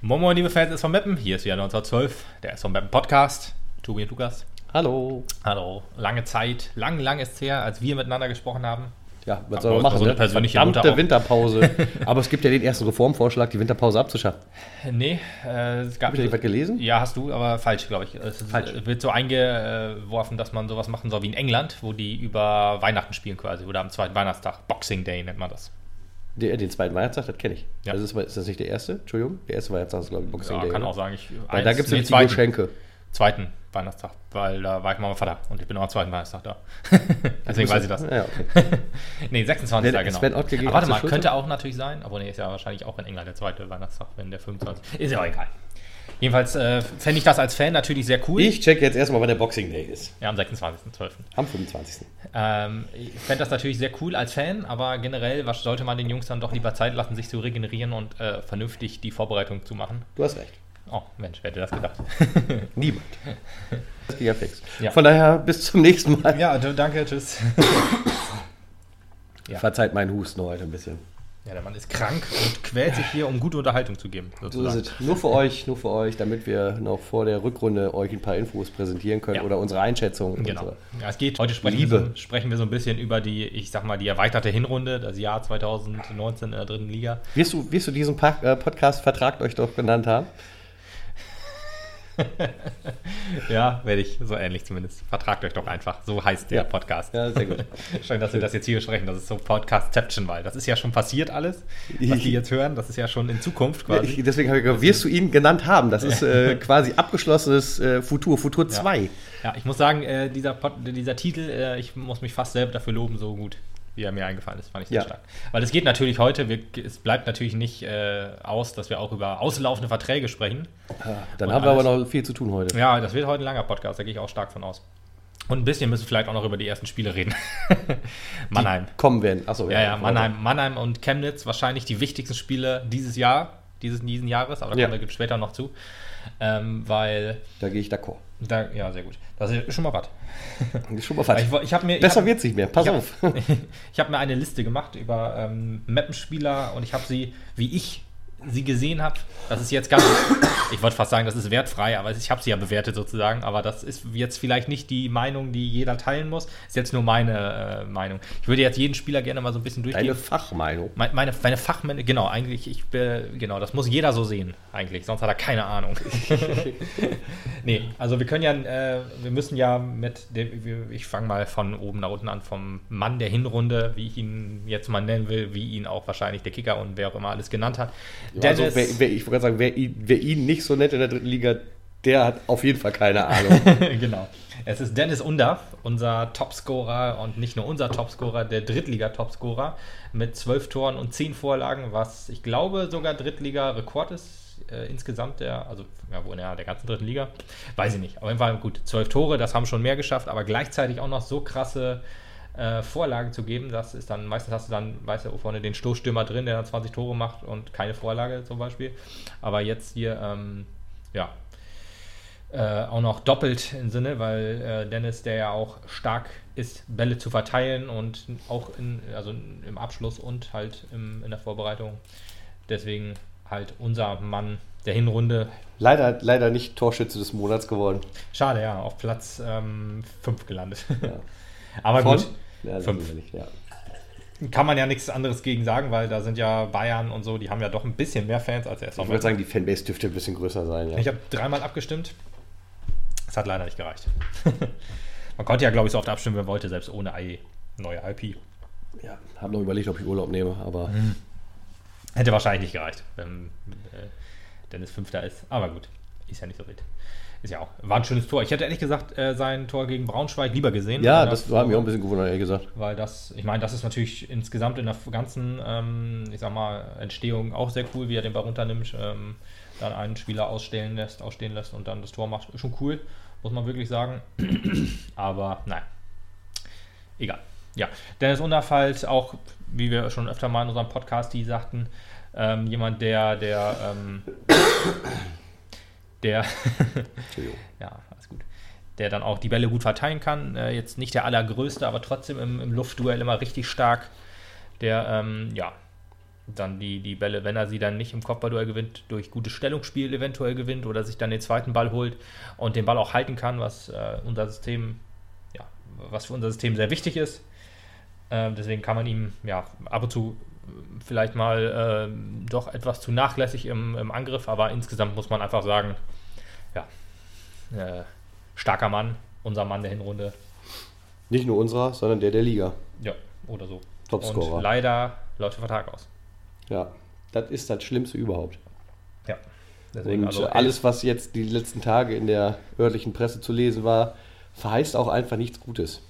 Moin Moin, liebe Fans des SV Meppen, hier ist wieder 1912, der SV Meppen Podcast. Tobi und Lukas. Hallo. Hallo. Lange Zeit, lang, lang ist es her, als wir miteinander gesprochen haben. Ja, was soll man machen? so eine ne? persönliche Verdammte. Winterpause. Aber es gibt ja den ersten Reformvorschlag, die Winterpause abzuschaffen. Nee, äh, es gab. Habt ihr nicht was gelesen? Ja, hast du, aber falsch, glaube ich. Es Falsch. wird so eingeworfen, dass man sowas machen soll wie in England, wo die über Weihnachten spielen quasi, oder am zweiten Weihnachtstag. Boxing Day nennt man das. Den, den zweiten Weihnachtstag, das kenne ich. Ja. Also ist, ist das nicht der erste? Entschuldigung? Der erste Weihnachtstag ist, glaube ich, Boxing Ja, Day. kann oder? auch sagen. Ich, Weil da gibt es die zweiten, Geschenke. zweiten Weihnachtstag, weil da war ich mal mein Vater und ich bin auch am zweiten Weihnachtstag da. Deswegen weiß ich das. Ja, okay. Nee, 26. Der genau. Sven Aber warte mal, könnte auch natürlich sein, aber nee, ist ja wahrscheinlich auch in England der zweite Weihnachtstag, wenn der 25. Ist ja auch egal. Jedenfalls äh, fände ich das als Fan natürlich sehr cool. Ich check jetzt erstmal, wann der Boxing Day ist. Ja, am 26.12. Am 25. Ähm, ich fände das natürlich sehr cool als Fan, aber generell was sollte man den Jungs dann doch lieber Zeit lassen, sich zu regenerieren und äh, vernünftig die Vorbereitung zu machen. Du hast recht. Oh, Mensch, wer hätte das gedacht? Niemand. Das ging ja fix. Von daher, bis zum nächsten Mal. ja, danke, tschüss. Ja. Verzeiht meinen Husten heute ein bisschen. Ja, der Mann ist krank und quält sich hier, um gute Unterhaltung zu geben. So ist sozusagen. es. Nur für euch, nur für euch, damit wir noch vor der Rückrunde euch ein paar Infos präsentieren können Ja. oder unsere Einschätzung. und Genau. so. Ja, es geht. Heute sprechen Liebe. wir, so, sprechen wir so ein bisschen über die, ich sag mal, die erweiterte Hinrunde, das Jahr 2019 in der dritten Liga. Wirst du, wirst du diesen äh, Podcast Vertragt euch doch genannt haben? Ja, werde ich, so ähnlich zumindest. Vertragt euch doch einfach. So heißt der Ja. Podcast. Ja, sehr gut. Schön, dass wir das jetzt hier besprechen. Das ist so Podcastception, weil das ist ja schon passiert alles, was die jetzt hören. Das ist ja schon in Zukunft Ja, quasi. ich, deswegen habe ich gesagt, wirst du ihn genannt haben? Das ist äh, quasi abgeschlossenes äh, Futur, Futur 2. Ja, ich muss sagen, äh, dieser, Pod, dieser Titel, äh, ich muss mich fast selber dafür loben, so gut, wie er mir eingefallen ist, fand ich sehr Ja. stark. Weil es geht natürlich heute, wir, es bleibt natürlich nicht äh, aus, dass wir auch über auslaufende Verträge sprechen. Dann Und haben wir aber alles. noch viel zu tun heute. Ja, das wird heute ein langer Podcast, da gehe ich auch stark von aus. Und ein bisschen müssen wir vielleicht auch noch über die ersten Spiele reden. Mannheim. Kommen werden. Achso, Ja, ja, Mannheim, Mannheim und Chemnitz, wahrscheinlich die wichtigsten Spiele dieses Jahr, dieses, diesen Jahres, aber da Ja. kommen wir später noch zu. Ähm, weil, Da gehe ich d'accord. Da, ja, sehr gut. Das ist schon mal was. Schon mal falsch. Ich, ich habe mir, Besser hab, wird's nicht mehr. Pass ich hab- auf. ich habe mir eine Liste gemacht über ähm, Mappenspieler und ich habe sie, wie ich sie gesehen habe, das ist jetzt ganz, ich wollte fast sagen, das ist wertfrei, aber ich habe sie ja bewertet sozusagen, aber das ist jetzt vielleicht nicht die Meinung, die jeder teilen muss, ist jetzt nur meine äh, Meinung. Ich würde jetzt jeden Spieler gerne mal so ein bisschen durchgehen. Deine Fachmeinung. Meine, meine, meine Fachmänner, genau, eigentlich, ich, äh, genau, das muss jeder so sehen, eigentlich, sonst hat er keine Ahnung. nee, also wir können ja, äh, wir müssen ja mit dem, ich fange mal von oben nach unten an, vom Mann der Hinrunde, wie ich ihn jetzt mal nennen will, wie ihn auch wahrscheinlich der Kicker und wer auch immer alles genannt hat. Also, Dennis- wer, wer, ich wollte gerade sagen, wer ihn, wer ihn nicht so nett in der dritten Liga, der hat auf jeden Fall keine Ahnung. genau. Es ist Dennis Undaff, unser Topscorer und nicht nur unser Topscorer, der Drittliga-Topscorer mit zwölf Toren und zehn Vorlagen, was ich glaube sogar Drittliga-Rekord ist äh, insgesamt der, also ja, wo in der, der ganzen dritten Liga, weiß ich nicht. Auf jeden Fall gut, zwölf Tore, das haben schon mehr geschafft, aber gleichzeitig auch noch so krasse äh, Vorlagen zu geben, das ist dann, meistens hast du dann, weißt du, vorne den Stoßstürmer drin, der dann 20 Tore macht und keine Vorlage zum Beispiel. Aber jetzt hier, ähm, ja, äh, auch noch doppelt im Sinne, weil äh, Dennis, der ja auch stark ist, Bälle zu verteilen und auch in, also im Abschluss und halt im, in der Vorbereitung. Deswegen halt unser Mann der Hinrunde. leider, leider nicht Torschütze des Monats geworden. Schade, ja, auf Platz 5 gelandet. Ja. Aber Von? gut, Ja, Fünf. nicht, ja. kann man ja nichts anderes gegen sagen, weil da sind ja Bayern und so, die haben ja doch ein bisschen mehr Fans als der Ich würde sagen, die Fanbase dürfte ein bisschen größer sein. Ja. Ich habe dreimal abgestimmt. Es hat leider nicht gereicht. Man konnte ja, glaube ich, so oft abstimmen, wie man wollte, selbst ohne I neue IP. ja, habe noch überlegt, ob ich Urlaub nehme, aber Mhm. Hätte wahrscheinlich nicht gereicht, wenn äh, Dennis Fünfter ist. Aber gut, ist ja nicht so wild. Ist ja auch, war ein schönes Tor. Ich hätte ehrlich gesagt äh, sein Tor gegen Braunschweig lieber gesehen. ja, weil das hat mich auch ein bisschen gewundert, ehrlich gesagt. Weil das, ich meine, das ist natürlich insgesamt in der ganzen, ähm, ich sag mal, Entstehung auch sehr cool, wie er den Ball runternimmt, ähm, dann einen Spieler ausstellen lässt, ausstehen lässt und dann das Tor macht. Ist schon cool, muss man wirklich sagen. Aber nein. Egal. Ja, Dennis Unterfalt, auch wie wir schon öfter mal in unserem Podcast die sagten, ähm, jemand, der, der, ähm, der, ja, alles gut. Der dann auch die Bälle gut verteilen kann. Äh, jetzt nicht der allergrößte, aber trotzdem im, im Luftduell immer richtig stark. Der, ähm, ja, dann die, die Bälle, wenn er sie dann nicht im Kopfballduell gewinnt, durch gutes Stellungsspiel eventuell gewinnt oder sich dann den zweiten Ball holt und den Ball auch halten kann, was äh, unser System, ja, was für unser System sehr wichtig ist. Äh, deswegen kann man ihm ja ab und zu vielleicht mal äh, doch etwas zu nachlässig im, im, Angriff, aber insgesamt muss man einfach sagen, ja, äh, starker Mann, unser Mann der Hinrunde. Nicht nur unserer, sondern der der Liga. Ja, oder so. Topscorer. Und leider läuft der Vertrag aus. Ja, das ist das Schlimmste überhaupt. Ja. Deswegen, und also alles, was jetzt die letzten Tage in der örtlichen Presse zu lesen war, verheißt auch einfach nichts Gutes.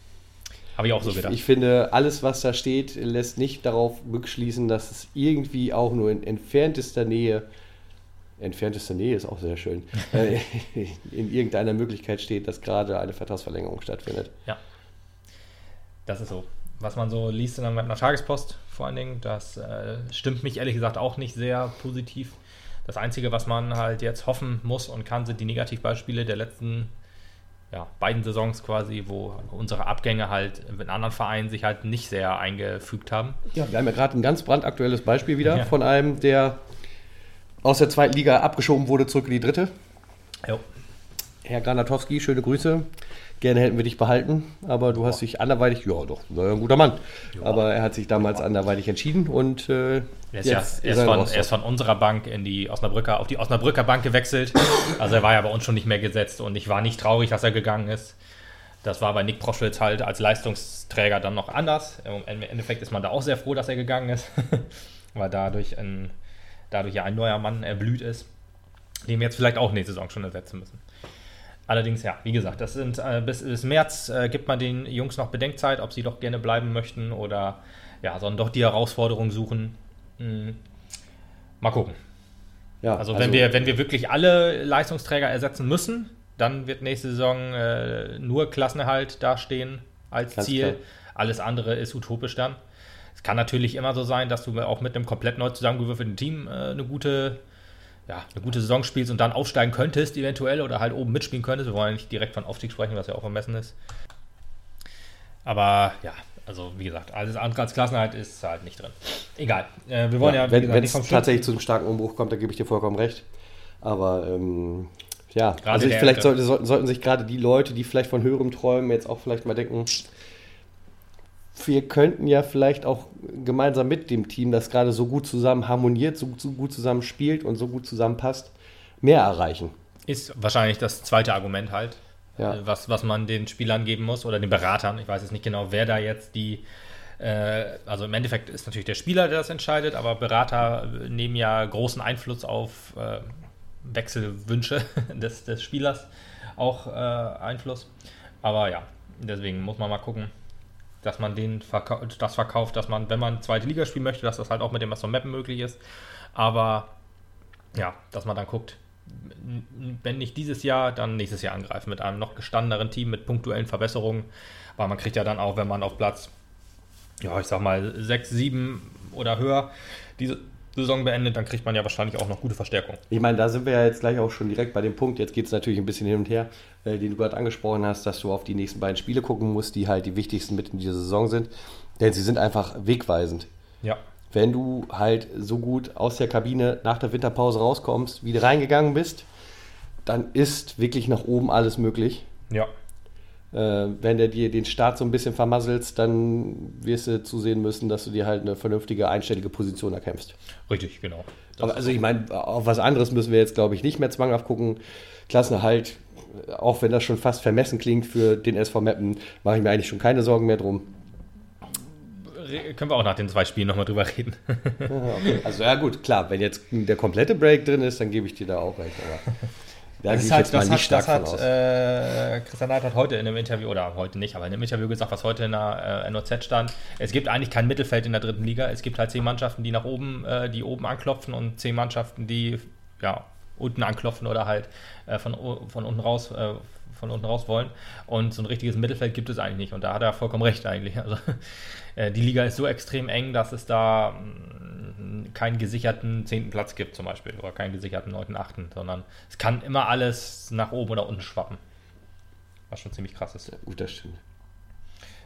Habe ich auch so gedacht. Ich, ich finde, alles, was da steht, lässt nicht darauf rückschließen, dass es irgendwie auch nur in entferntester Nähe, entferntester Nähe ist auch sehr schön, äh, in irgendeiner Möglichkeit steht, dass gerade eine Vertragsverlängerung stattfindet. Ja. Das ist so. Was man so liest in einer Tagespost vor allen Dingen, das äh, stimmt mich ehrlich gesagt auch nicht sehr positiv. Das Einzige, was man halt jetzt hoffen muss und kann, sind die Negativbeispiele der letzten ja, beiden Saisons quasi, wo unsere Abgänge halt in anderen Vereinen sich halt nicht sehr eingefügt haben. Ja, wir haben ja gerade ein ganz brandaktuelles Beispiel wieder ja. von einem, der aus der zweiten Liga abgeschoben wurde, zurück in die dritte. Jo. Herr Granatowski, schöne Grüße. Gerne hätten wir dich behalten, aber du hast dich anderweitig, ja doch, ein guter Mann. Ja. Aber er hat sich damals anderweitig entschieden und äh, er ist, ja, er, ist von, er ist von unserer Bank in die Osnabrücker, auf die Osnabrücker Bank gewechselt. Also er war ja bei uns schon nicht mehr gesetzt und ich war nicht traurig, dass er gegangen ist. Das war bei Nick Proschwitz halt als Leistungsträger dann noch anders. Im Endeffekt ist man da auch sehr froh, dass er gegangen ist, weil dadurch, ein, dadurch ja ein neuer Mann erblüht ist, den wir jetzt vielleicht auch nächste Saison schon ersetzen müssen. Allerdings, ja, wie gesagt, das sind äh, bis, bis März äh, gibt man den Jungs noch Bedenkzeit, ob sie doch gerne bleiben möchten oder ja, sondern doch die Herausforderung suchen. Hm. Mal gucken. Ja, also, also, wenn, wir, wenn wir wirklich alle Leistungsträger ersetzen müssen, dann wird nächste Saison äh, nur Klassenerhalt dastehen als Ziel. Klar. Alles andere ist utopisch dann. Es kann natürlich immer so sein, dass du auch mit einem komplett neu zusammengewürfelten Team äh, eine gute ja, eine gute Saison spielst und dann aufsteigen könntest, eventuell, oder halt oben mitspielen könntest. Wir wollen ja nicht direkt von Aufstieg sprechen, was ja auch vermessen ist. Aber ja, also wie gesagt, alles andere als Klassenheit ist halt nicht drin. Egal. Äh, wir wollen ja, ja wenn, wenn es tatsächlich zu einem starken Umbruch kommt, da gebe ich dir vollkommen recht. Aber ähm, ja, gerade also ich, vielleicht sollte, sollten, sollten sich gerade die Leute, die vielleicht von höherem träumen, jetzt auch vielleicht mal denken, wir könnten ja vielleicht auch gemeinsam mit dem Team, das gerade so gut zusammen harmoniert, so, so gut zusammen spielt und so gut zusammenpasst, mehr erreichen. Ist wahrscheinlich das zweite Argument halt, ja. Äh, was, was man den Spielern geben muss oder den Beratern. Ich weiß jetzt nicht genau, wer da jetzt die. Äh, also im Endeffekt ist natürlich der Spieler, der das entscheidet, aber Berater nehmen ja großen Einfluss auf äh, Wechselwünsche des, des Spielers auch äh, Einfluss. Aber ja, deswegen muss man mal gucken, dass man den verkau das verkauft, dass man, wenn man zweite Liga spielen möchte, dass das halt auch mit dem Aston Mappen möglich ist. Aber ja, dass man dann guckt, wenn nicht dieses Jahr, dann nächstes Jahr angreifen mit einem noch gestandeneren Team mit punktuellen Verbesserungen. Weil man kriegt ja dann auch, wenn man auf Platz, ja, ich sag mal, 6, 7 oder höher diese Saison beendet, dann kriegt man ja wahrscheinlich auch noch gute Verstärkung. Ich meine, da sind wir ja jetzt gleich auch schon direkt bei dem Punkt. Jetzt geht es natürlich ein bisschen hin und her, äh, den du gerade angesprochen hast, dass du auf die nächsten beiden Spiele gucken musst, die halt die wichtigsten mit in dieser Saison sind. Denn sie sind einfach wegweisend. Ja. Wenn du halt so gut aus der Kabine nach der Winterpause rauskommst, wie du reingegangen bist, dann ist wirklich nach oben alles möglich. Ja. Äh, wenn der dir den Start so ein bisschen vermasselst, dann wirst du zusehen müssen, dass du dir halt eine vernünftige, einstellige Position erkämpfst. Richtig, genau. Aber also ich meine, auf was anderes müssen wir jetzt, glaube ich, nicht mehr zwanghaft gucken. Klassenerhalt, auch wenn das schon fast vermessen klingt für den SV Meppen, mache ich mir eigentlich schon keine Sorgen mehr drum. Können wir auch nach den zwei Spielen nochmal drüber reden. okay. Also ja gut, klar, wenn jetzt der komplette Break drin ist, dann gebe ich dir da auch recht. Aber da das, halt, das, hat, das hat, äh, Christian Neid hat heute in einem Interview, oder heute nicht, aber in einem Interview gesagt, was heute in der äh, NOZ stand. Es gibt eigentlich kein Mittelfeld in der dritten Liga. Es gibt halt zehn Mannschaften, die nach oben, äh, die oben anklopfen und zehn Mannschaften, die ja, unten anklopfen oder halt äh, von, von unten raus äh, von unten raus wollen. Und so ein richtiges Mittelfeld gibt es eigentlich nicht. Und da hat er vollkommen recht eigentlich. Also die Liga ist so extrem eng, dass es da keinen gesicherten zehnten Platz gibt zum Beispiel oder keinen gesicherten neunten, achten, sondern es kann immer alles nach oben oder unten schwappen. Was schon ziemlich krass ist. gut, das stimmt.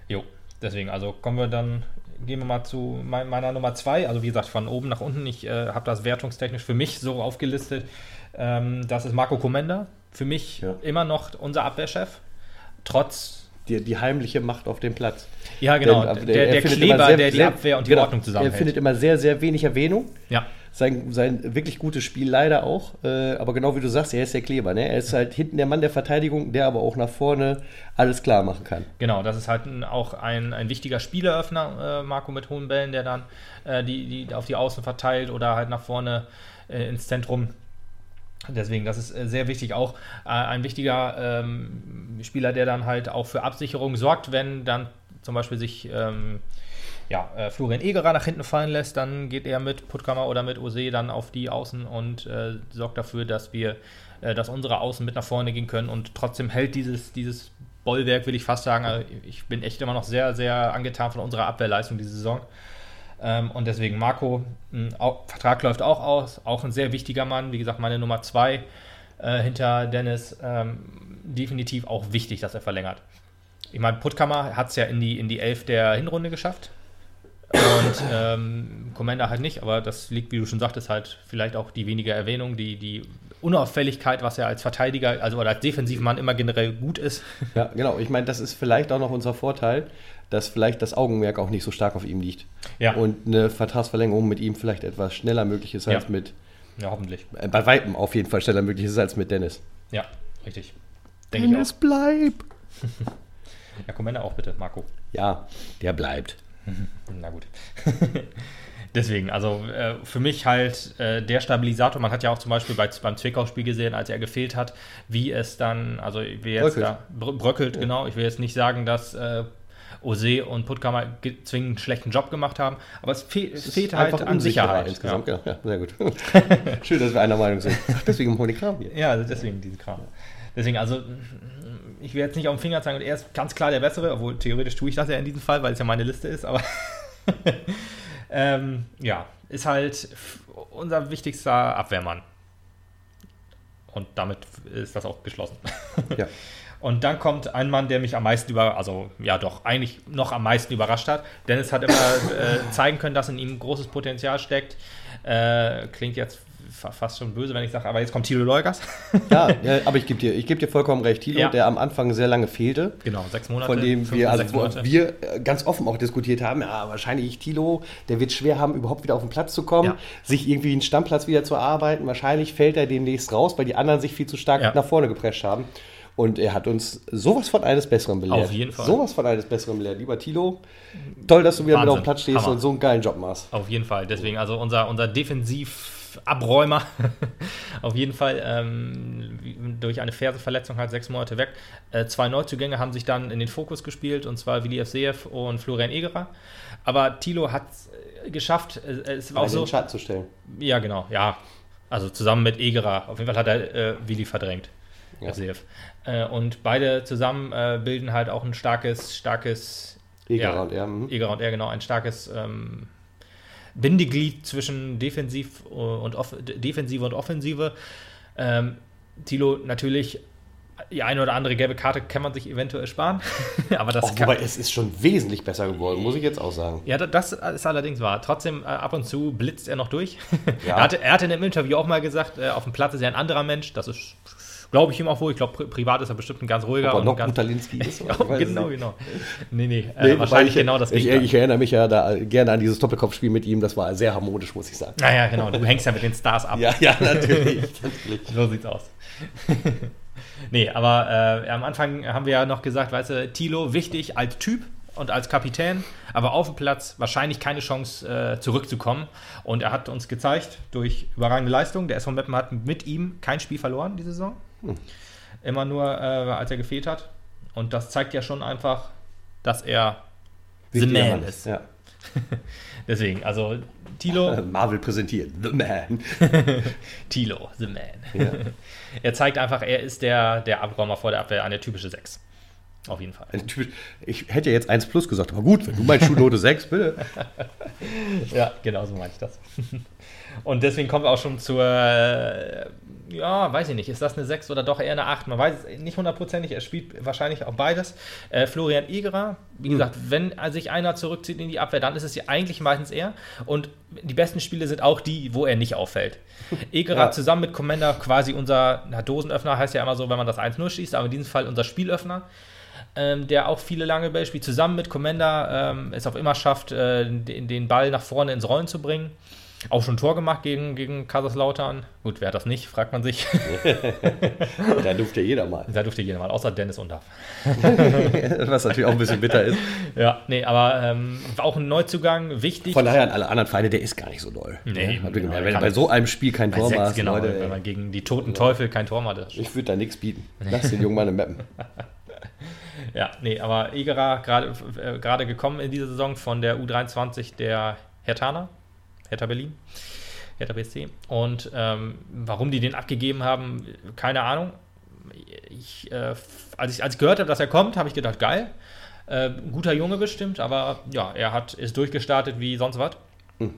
Jo, deswegen, also kommen wir dann gehen wir mal zu meiner Nummer 2. Also wie gesagt, von oben nach unten. Ich äh, habe das wertungstechnisch für mich so aufgelistet. Ähm, das ist Marco Comenda. Für mich ja. immer noch unser Abwehrchef. Trotz die, die heimliche Macht auf dem Platz. Ja, genau. Denn, der, der, der Kleber, sehr, der die Abwehr und die genau, Ordnung zusammenhält. Er findet immer sehr, sehr wenig Erwähnung. Ja. Sein, sein wirklich gutes Spiel leider auch. Äh, aber genau wie du sagst, er ist der Kleber. Ne? Er ist halt hinten der Mann der Verteidigung, der aber auch nach vorne alles klar machen kann. Genau, das ist halt auch ein, ein wichtiger Spieleröffner, äh, Marco mit hohen Bällen, der dann äh, die, die auf die Außen verteilt oder halt nach vorne äh, ins Zentrum Deswegen, das ist äh, sehr wichtig. Auch äh, ein wichtiger ähm, Spieler, der dann halt auch für Absicherung sorgt, wenn dann zum Beispiel sich ähm, ja, äh, Florian Egerer nach hinten fallen lässt, dann geht er mit Puttkammer oder mit Ose dann auf die Außen und äh, sorgt dafür, dass wir, äh, dass unsere Außen mit nach vorne gehen können und trotzdem hält dieses, dieses Bollwerk, will ich fast sagen. Also ich bin echt immer noch sehr, sehr angetan von unserer Abwehrleistung diese Saison. Ähm, und deswegen Marco, ein Vertrag läuft auch aus, auch ein sehr wichtiger Mann, wie gesagt, meine Nummer zwei äh, hinter Dennis. Ähm, definitiv auch wichtig, dass er verlängert. Ich meine, Puttkammer hat es ja in die, in die Elf der Hinrunde geschafft. Und ähm, Commander halt nicht, aber das liegt, wie du schon sagtest, halt vielleicht auch die weniger Erwähnung, die, die Unauffälligkeit, was ja als Verteidiger, also oder als Defensivmann immer generell gut ist. Ja, genau. Ich meine, das ist vielleicht auch noch unser Vorteil, dass vielleicht das Augenmerk auch nicht so stark auf ihm liegt. Ja. Und eine Vertragsverlängerung mit ihm vielleicht etwas schneller möglich ist als ja. mit. Ja, hoffentlich. Äh, bei Weitem auf jeden Fall schneller möglich ist als mit Dennis. Ja, richtig. Denk Dennis, bleib! ja, komm auch bitte, Marco. Ja, der bleibt. Na gut. Deswegen, also äh, für mich halt äh, der Stabilisator. Man hat ja auch zum Beispiel bei, beim Zwickau-Spiel gesehen, als er gefehlt hat, wie es dann, also ich will jetzt bröckelt. da bröckelt, ja. genau. Ich will jetzt nicht sagen, dass äh, Ose und Puttkammer zwingend einen schlechten Job gemacht haben, aber es, fe es fehlt halt an Sicherheit. Insgesamt, ja. ja, sehr gut. Schön, dass wir einer Meinung sind. deswegen wir den Kram hier. Ja, deswegen diesen Kram. Deswegen, also ich will jetzt nicht auf den Finger zeigen, er ist ganz klar der Bessere, obwohl theoretisch tue ich das ja in diesem Fall, weil es ja meine Liste ist, aber ähm, ja, ist halt unser wichtigster Abwehrmann. Und damit ist das auch geschlossen. Ja. Und dann kommt ein Mann, der mich am meisten über, also ja doch, eigentlich noch am meisten überrascht hat. Dennis hat immer äh, zeigen können, dass in ihm großes Potenzial steckt. Äh, klingt jetzt fast schon böse, wenn ich sage, aber jetzt kommt Thilo Leugers. ja, ja, aber ich gebe dir, geb dir vollkommen recht. Thilo, ja. der am Anfang sehr lange fehlte. Genau, sechs Monate. Von dem wir, also wir äh, ganz offen auch diskutiert haben, ja, wahrscheinlich Thilo, der wird schwer haben, überhaupt wieder auf den Platz zu kommen, ja. sich irgendwie einen Stammplatz wieder zu erarbeiten. Wahrscheinlich fällt er demnächst raus, weil die anderen sich viel zu stark nach vorne geprescht haben. Und er hat uns sowas von eines Besseren belehrt. Auf jeden Fall. Sowas von eines Besseren belehrt. Lieber Tilo, toll, dass du wieder Wahnsinn. mit auf dem Platz stehst Hammer. und so einen geilen Job machst. Auf jeden Fall. Deswegen, also unser, unser Defensiv- Abräumer. Auf jeden Fall ähm, durch eine Fersenverletzung halt sechs Monate weg. Äh, zwei Neuzugänge haben sich dann in den Fokus gespielt und zwar Willi Evseev und Florian Egerer. Aber Thilo hat es äh, geschafft, äh, es war auch so. den Schatten zu stellen. Ja, genau, ja. Also zusammen mit Egerer. Auf jeden Fall hat er äh, Willi verdrängt. Ja. Äh, und beide zusammen äh, bilden halt auch ein starkes, starkes. Egerer ja, und er. Mhm. Egerer und er, genau, ein starkes ähm, Bindeglied zwischen Defensiv und Off Defensive und Offensive. Ähm, Tilo natürlich die eine oder andere gelbe Karte kann man sich eventuell sparen. aber das oh, wobei es ist schon wesentlich besser geworden, muss ich jetzt auch sagen. Ja, das ist allerdings wahr. Trotzdem, äh, ab und zu blitzt er noch durch. Ja. er, hatte, er hatte in dem Interview auch mal gesagt, äh, auf dem Platz ist er ein anderer Mensch. Das ist Glaube ich ihm auch wohl. Ich glaube, privat ist er bestimmt ein ganz ruhiger. Aber noch Mutalinski ist. genau, genau. Nee, nee, äh, wahrscheinlich ich, genau das ich, ich, erinnere mich ja da gerne an dieses Doppelkopfspiel mit ihm. Das war sehr harmonisch, muss ich sagen. Naja, genau. Du hängst ja mit den Stars ab. ja, ja, natürlich. natürlich. So sieht's aus. nee, aber äh, am Anfang haben wir ja noch gesagt, weißt du, Tilo wichtig als Typ und als Kapitän, aber auf dem Platz wahrscheinlich keine Chance äh, zurückzukommen. Und er hat uns gezeigt, durch überragende Leistung, der SV Meppen hat mit ihm kein Spiel verloren diese Saison. Hm. Immer nur, äh, als er gefehlt hat. Und das zeigt ja schon einfach, dass er The Man ist. Ja. Deswegen, also Tilo. Marvel präsentiert The Man. Tilo, The Man. Ja. er zeigt einfach, er ist der, der Abräumer vor der Abwehr, eine typische 6. Auf jeden Fall. Ich hätte ja jetzt 1 plus gesagt, aber gut, wenn du meinst Schulnote 6, bitte. ja, genau so meine ich das. Und deswegen kommen wir auch schon zur, äh, ja, weiß ich nicht, ist das eine 6 oder doch eher eine 8? Man weiß es nicht hundertprozentig, er spielt wahrscheinlich auch beides. Äh, Florian Egerer, wie gesagt, mhm. wenn sich einer zurückzieht in die Abwehr, dann ist es ja eigentlich meistens er. Und die besten Spiele sind auch die, wo er nicht auffällt. Egerer ja. zusammen mit Commander quasi unser na, Dosenöffner, heißt ja immer so, wenn man das 1-0 schießt, aber in diesem Fall unser Spielöffner. Ähm, der auch viele lange Bälle spielt, zusammen mit Commander ähm, es auch immer schafft, äh, den, den Ball nach vorne ins Rollen zu bringen. Auch schon ein Tor gemacht gegen, gegen Kaiserslautern. Gut, wer hat das nicht, fragt man sich. da durfte jeder mal. Da durfte jeder mal, außer Dennis Undaff. Was natürlich auch ein bisschen bitter ist. Ja, nee, aber ähm, auch ein Neuzugang, wichtig. Von daher an alle anderen Vereine, der ist gar nicht so doll. Nee, ja, genau, wenn bei so einem Spiel kein Tor machst, genau, Leute, wenn man gegen die toten Teufel kein Tor macht. Ich würde da nichts bieten. Lass den Jungen mal eine Mappen. ja, nee, aber Egerer gerade äh, gekommen in dieser Saison von der U23 der Hertaner Hertha Berlin, Hertha BSC. Und ähm, warum die den abgegeben haben, keine Ahnung. Ich, äh, als, ich, als ich gehört habe, dass er kommt, habe ich gedacht, geil. Äh, guter Junge bestimmt, aber ja, er hat, ist durchgestartet wie sonst was. Hm.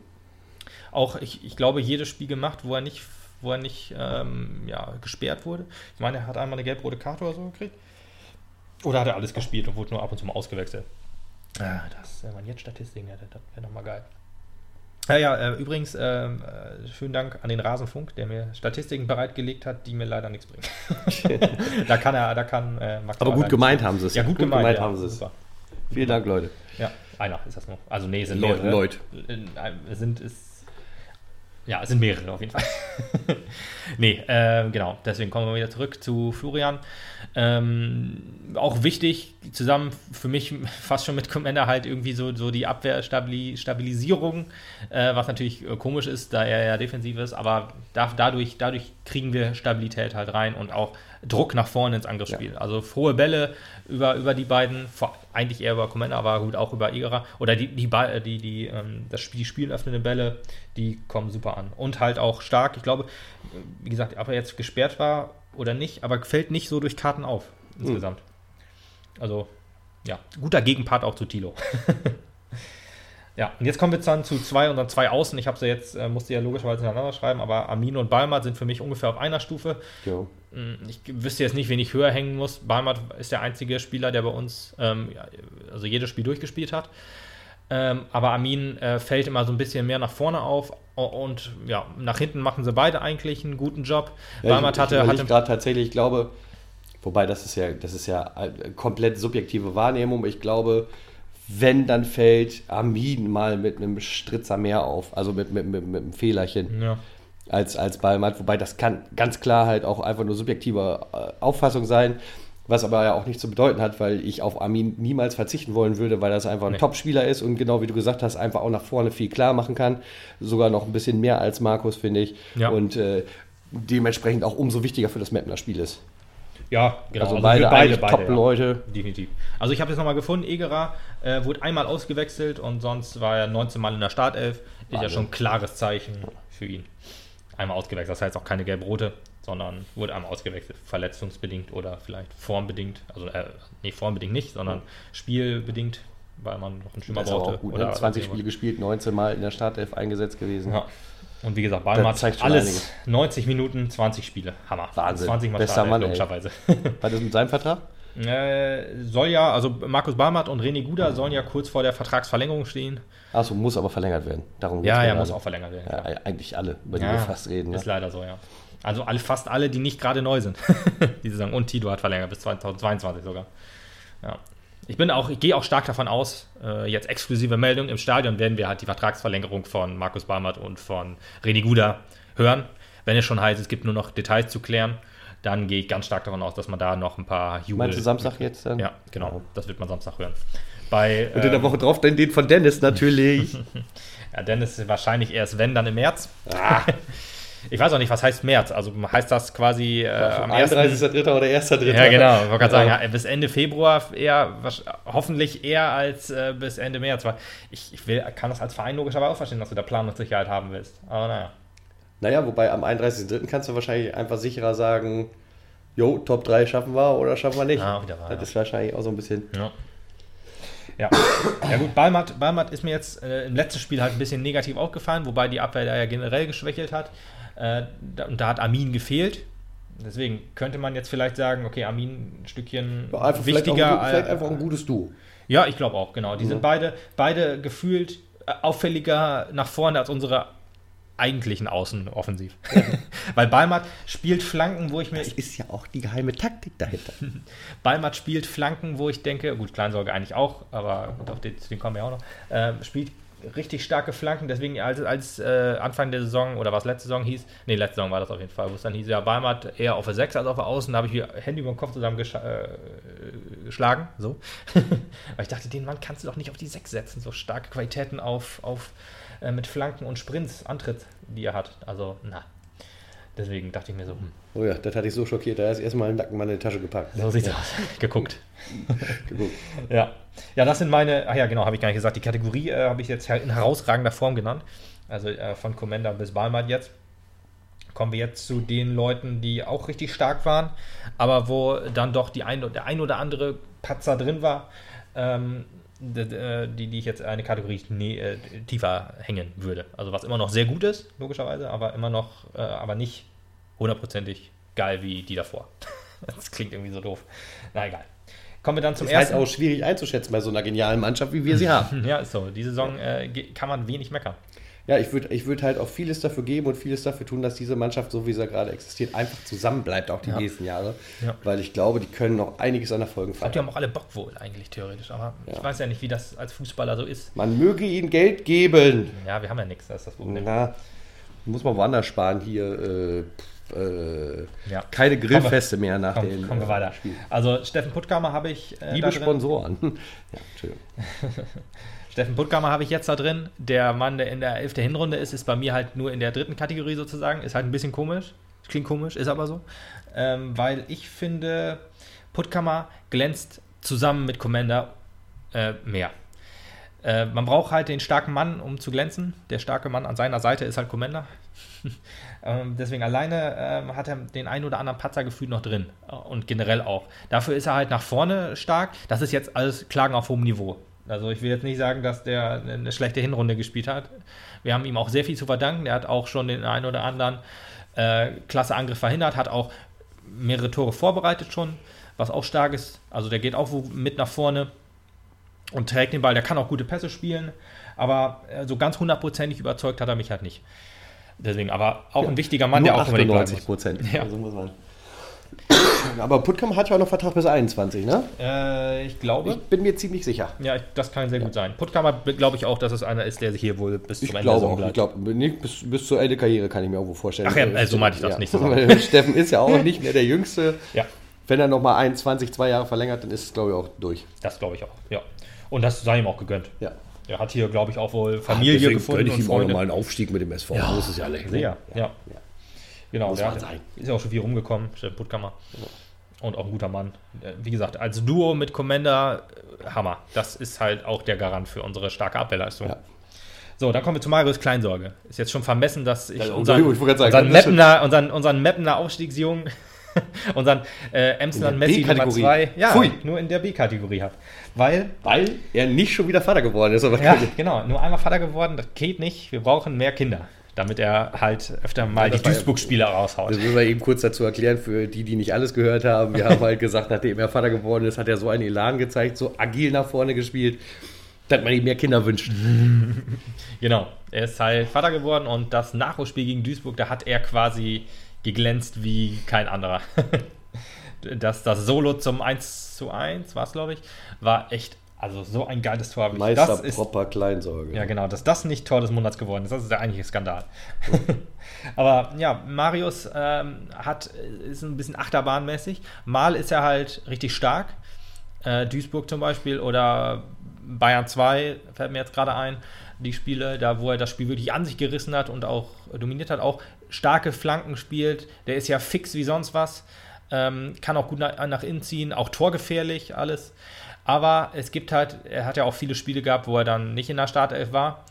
Auch, ich, ich glaube, jedes Spiel gemacht, wo er nicht, wo er nicht ähm, ja, gesperrt wurde. Ich meine, er hat einmal eine gelb-rote Karte oder so gekriegt. Oder hat er alles gespielt und wurde nur ab und zu mal ausgewechselt? Ah, das, wenn man jetzt Statistiken hätte, das wäre nochmal geil. Ja, ja, äh, übrigens, äh, äh, schönen Dank an den Rasenfunk, der mir Statistiken bereitgelegt hat, die mir leider nichts bringen. da kann er, da kann äh, Max Aber gut gemeint haben sie es. Ja, gut, gut gemeint, gemeint ja, haben sie es. Vielen Dank, Leute. Ja, einer ist das noch. Also nee, sind mehrere. Leute. Sind, ist, ja, es sind mehrere auf jeden Fall. nee, äh, genau. Deswegen kommen wir wieder zurück zu Florian. Ähm, auch wichtig, zusammen für mich fast schon mit Commander halt irgendwie so, so die Abwehrstabilisierung, äh, was natürlich äh, komisch ist, da er ja defensiv ist, aber da, dadurch, dadurch kriegen wir Stabilität halt rein und auch Druck nach vorne ins Angriffsspiel. Ja. Also frohe Bälle über, über die beiden, eigentlich eher über Commander, aber gut auch über Igera. Oder die, die, die, die, ähm, das Spiel, die spielöffnenden Bälle, die kommen super an. Und halt auch stark. Ich glaube, wie gesagt, ob er jetzt gesperrt war oder nicht, aber fällt nicht so durch Karten auf insgesamt. Mhm. Also, ja, guter Gegenpart auch zu Tilo. Ja, und jetzt kommen wir dann zu zwei und dann zwei Außen. Ich habe sie jetzt, äh, musste ja logischerweise hintereinander schreiben, aber Amino und Balmat sind für mich ungefähr auf einer Stufe. Jo. Hm, ich wüsste jetzt nicht, wen ich höher hängen muss. Balmat ist der einzige Spieler, der bei uns ähm, also jedes Spiel durchgespielt hat. Ähm, aber Amin äh, fällt immer so ein bisschen mehr nach vorne auf und ja, nach hinten machen sie beide eigentlich einen guten Job. Ja, Balmat ich, hatte. Ich hatte gerade tatsächlich, ich glaube, wobei das ist ja, das ist ja äh, komplett subjektive Wahrnehmung, ich glaube, wenn, dann fällt Armin mal mit einem Stritzer mehr auf, also mit, mit, mit, mit einem Fehlerchen. Ja. Als, als Ballmatt, wobei das kann ganz klar halt auch einfach nur subjektive äh, Auffassung sein, was aber ja auch nicht zu bedeuten hat, weil ich auf Armin niemals verzichten wollen würde, weil das einfach ein nee. Top-Spieler ist und genau wie du gesagt hast, einfach auch nach vorne viel klar machen kann. Sogar noch ein bisschen mehr als Markus, finde ich. Ja. Und äh, dementsprechend auch umso wichtiger für das Mapner Spiel ist. Ja, genau. Also, also beide, beide, beide Top-Leute. Ja. Definitiv. Also ich habe jetzt nochmal gefunden, Egerer äh, wurde einmal ausgewechselt und sonst war er 19 Mal in der Startelf. Ist ja schon ein klares Zeichen für ihn. Einmal ausgewechselt, das heißt auch keine gelb-rote, sondern wurde einmal ausgewechselt, verletzungsbedingt oder vielleicht formbedingt. Also äh, nee, formbedingt nicht, sondern spielbedingt, weil man noch einen Schimmer brauchte. Auch gut, ne? oder 20 Spiele gespielt, 19 Mal in der Startelf eingesetzt gewesen. Ja. Und wie gesagt, Balmer zeigt alles einiges. 90 Minuten, 20 Spiele. Hammer. Wahnsinn. 20 Mal Bester Mann, logischerweise. Was ist mit seinem Vertrag? Äh, soll ja, also Markus Barmert und René Guda sollen ja kurz vor der Vertragsverlängerung stehen. Achso, muss aber verlängert werden. Darum ja, ja, muss auch verlängert werden. Ja, eigentlich alle, über die ja, wir fast reden. Ist leider so, ja. Also alle, fast alle, die nicht gerade neu sind. die sagen, und Tito hat verlängert bis 2022 sogar. Ja. Ich bin auch, ich gehe auch stark davon aus, äh, jetzt exklusive Meldung, im Stadion werden wir halt die Vertragsverlängerung von Markus Barmert und von Reni Guda hören. Wenn es schon heißt, es gibt nur noch Details zu klären, dann gehe ich ganz stark davon aus, dass man da noch ein paar Jubel... Meinst du Samstag jetzt dann? Ja, genau. Das wird man Samstag hören. Bei, und in der ähm, Woche drauf dann den von Dennis natürlich. ja, Dennis wahrscheinlich erst wenn, dann im März. Ah. Ich weiß auch nicht, was heißt März? Also heißt das quasi äh, am 31.3. oder 1.3.? Ja, genau. Ich wollte gerade sagen, ja, bis Ende Februar eher, hoffentlich eher als äh, bis Ende März. Weil ich, ich will, kann das als Verein logischerweise auch verstehen, dass du da Planungssicherheit haben willst. Aber naja. Naja, wobei am 31.3. kannst du wahrscheinlich einfach sicherer sagen, jo, Top 3 schaffen wir oder schaffen wir nicht. Ah, wieder wahr, das ja. ist wahrscheinlich auch so ein bisschen. Ja. Ja, ja gut, Balmat, Balmat ist mir jetzt äh, im letzten Spiel halt ein bisschen negativ aufgefallen, wobei die Abwehr da ja generell geschwächelt hat. Äh, da, und da hat Armin gefehlt. Deswegen könnte man jetzt vielleicht sagen, okay, Armin ein Stückchen ja, einfach wichtiger. Vielleicht, ein, vielleicht einfach ein gutes Duo. Ja, ich glaube auch, genau. Die mhm. sind beide, beide gefühlt äh, auffälliger nach vorne als unsere eigentlichen Außen offensiv. Weil Balmat spielt Flanken, wo ich mir. Das ist ja auch die geheime Taktik dahinter. Balmat spielt Flanken, wo ich denke, gut, Kleinsorge eigentlich auch, aber auf den, zu dem kommen wir auch noch. Äh, spielt richtig starke Flanken, deswegen als, als äh, Anfang der Saison oder was letzte Saison hieß, nee, letzte Saison war das auf jeden Fall, wo es dann hieß, ja, Balmat eher auf der 6 als auf der Außen, da habe ich mir Handy über den Kopf zusammen äh, geschlagen, so. Weil ich dachte, den Mann kannst du doch nicht auf die 6 setzen, so starke Qualitäten auf, auf äh, mit Flanken und Sprints, Antritt, die er hat. Also, na. Deswegen dachte ich mir so, hm. Oh ja, das hatte ich so schockiert. Da ist erstmal im Nacken mal in die Tasche gepackt. So sieht's ja. aus. Geguckt. Geguckt. Ja. Ja, das sind meine, ach ja, genau, habe ich gar nicht gesagt. Die Kategorie äh, habe ich jetzt in herausragender Form genannt. Also äh, von Commander bis Balmat jetzt. Kommen wir jetzt zu den Leuten, die auch richtig stark waren, aber wo dann doch die ein, der ein oder andere Patzer drin war. Ähm, äh, die, die ich jetzt eine Kategorie nee, äh, tiefer hängen würde. Also was immer noch sehr gut ist, logischerweise, aber immer noch, äh, aber nicht hundertprozentig geil wie die davor. das klingt irgendwie so doof. Na egal. Kommen wir dann zum ist ersten. Ist halt auch schwierig einzuschätzen bei so einer genialen Mannschaft, wie wir sie haben. ja, ist so. Die Saison äh, kann man wenig meckern ja, ich würde ich würd halt auch vieles dafür geben und vieles dafür tun, dass diese Mannschaft, so wie sie gerade existiert, einfach zusammen bleibt, auch die ja. nächsten Jahre. Ja. Weil ich glaube, die können noch einiges an Erfolgen feiern. Die haben auch alle Bock wohl, eigentlich theoretisch. Aber ja. ich weiß ja nicht, wie das als Fußballer so ist. Man möge ihnen Geld geben. Ja, wir haben ja nichts, das ist das Problem. Na, muss man woanders sparen hier. Äh, äh, ja. keine Grillfeste wir, mehr nach komm, den kommen wir weiter. Spielen. Also Steffen Puttkammer habe ich. Äh, Liebe Sponsoren. ja, Entschuldigung. Steffen Puttkammer habe ich jetzt da drin. Der Mann, der in der 11. Hinrunde ist, ist bei mir halt nur in der dritten Kategorie sozusagen. Ist halt ein bisschen komisch. Klingt komisch, ist aber so. Ähm, weil ich finde, Puttkammer glänzt zusammen mit Commander äh, mehr. Äh, man braucht halt den starken Mann, um zu glänzen. Der starke Mann an seiner Seite ist halt Commander. ähm, deswegen alleine ähm, hat er den einen oder anderen Patzer gefühlt noch drin. Und generell auch. Dafür ist er halt nach vorne stark. Das ist jetzt alles Klagen auf hohem Niveau. Also ich will jetzt nicht sagen, dass der eine schlechte Hinrunde gespielt hat. Wir haben ihm auch sehr viel zu verdanken. Er hat auch schon den einen oder anderen äh, klasse Angriff verhindert, hat auch mehrere Tore vorbereitet schon, was auch stark ist. Also der geht auch mit nach vorne und trägt den Ball. Der kann auch gute Pässe spielen, aber äh, so ganz hundertprozentig überzeugt hat er mich halt nicht. Deswegen, aber auch ja, ein wichtiger Mann, der auch unbedingt 98 Prozent. Ja. Also muss man. Aber Puttkamp hat ja auch noch Vertrag bis 21, ne? Äh, ich glaube. Ich bin mir ziemlich sicher. Ja, das kann sehr ja. gut sein. Hat, glaube ich auch, dass es einer ist, der sich hier wohl bis ich zum Ende glaube auch, bleibt. Ich glaube, nicht bis, bis zur Ende Karriere kann ich mir auch wohl vorstellen. Ach ja, also so meinte ich das ja. nicht. So Steffen ist ja auch nicht mehr der Jüngste. Ja. Wenn er nochmal 21, zwei Jahre verlängert, dann ist es, glaube ich, auch durch. Das glaube ich auch, ja. Und das sei ihm auch gegönnt. Ja. Er hat hier, glaube ich, auch wohl Familie Ach, gefunden. Könnte ich ihm auch nochmal einen Aufstieg mit dem SV. Ja, das ist ja lächerlich. Sehr, ja. ja. Genau, Muss der hat, ist ja auch schon viel rumgekommen, Steffen Puttkammer. Ja. Und auch ein guter Mann. Äh, wie gesagt, als Duo mit Commander, äh, Hammer. Das ist halt auch der Garant für unsere starke Abwehrleistung. Ja. So, dann kommen wir zu Marius Kleinsorge. Ist jetzt schon vermessen, dass ich ja, unseren, unseren, Mappener, unseren, unseren Mappener Aufstiegsjungen, unseren äh, Emsland Messi Nummer 2, ja, Pfui. nur in der B-Kategorie habe. Weil, Weil er nicht schon wieder Vater geworden ist. ja, genau. Nur einmal Vater geworden, das geht nicht. Wir brauchen mehr Kinder damit er halt öfter mal ja, die Duisburg-Spieler raushaut. Das müssen wir eben kurz dazu erklären, für die, die nicht alles gehört haben. Wir haben halt gesagt, nachdem er Vater geworden ist, hat er so einen Elan gezeigt, so agil nach vorne gespielt, dass man ihm mehr Kinder wünscht. genau, er ist halt Vater geworden und das Nachholspiel gegen Duisburg, da hat er quasi geglänzt wie kein anderer. das, das Solo zum 1 zu 1 war es, glaube ich, war echt also so ein geiles Tor. Meister das ist, Proper Kleinsorge. Ja, genau. Dass das nicht Tor des Monats geworden ist, das ist der eigentliche Skandal. Aber ja, Marius ähm, hat, ist ein bisschen achterbahnmäßig. Mal ist er halt richtig stark. Äh, Duisburg zum Beispiel oder Bayern 2 fällt mir jetzt gerade ein. Die Spiele, da wo er das Spiel wirklich an sich gerissen hat und auch dominiert hat, auch starke Flanken spielt. Der ist ja fix wie sonst was. Ähm, kann auch gut nach, nach innen ziehen, auch torgefährlich, alles. Aber es gibt halt, er hat ja auch viele Spiele gehabt, wo er dann nicht in der Startelf war.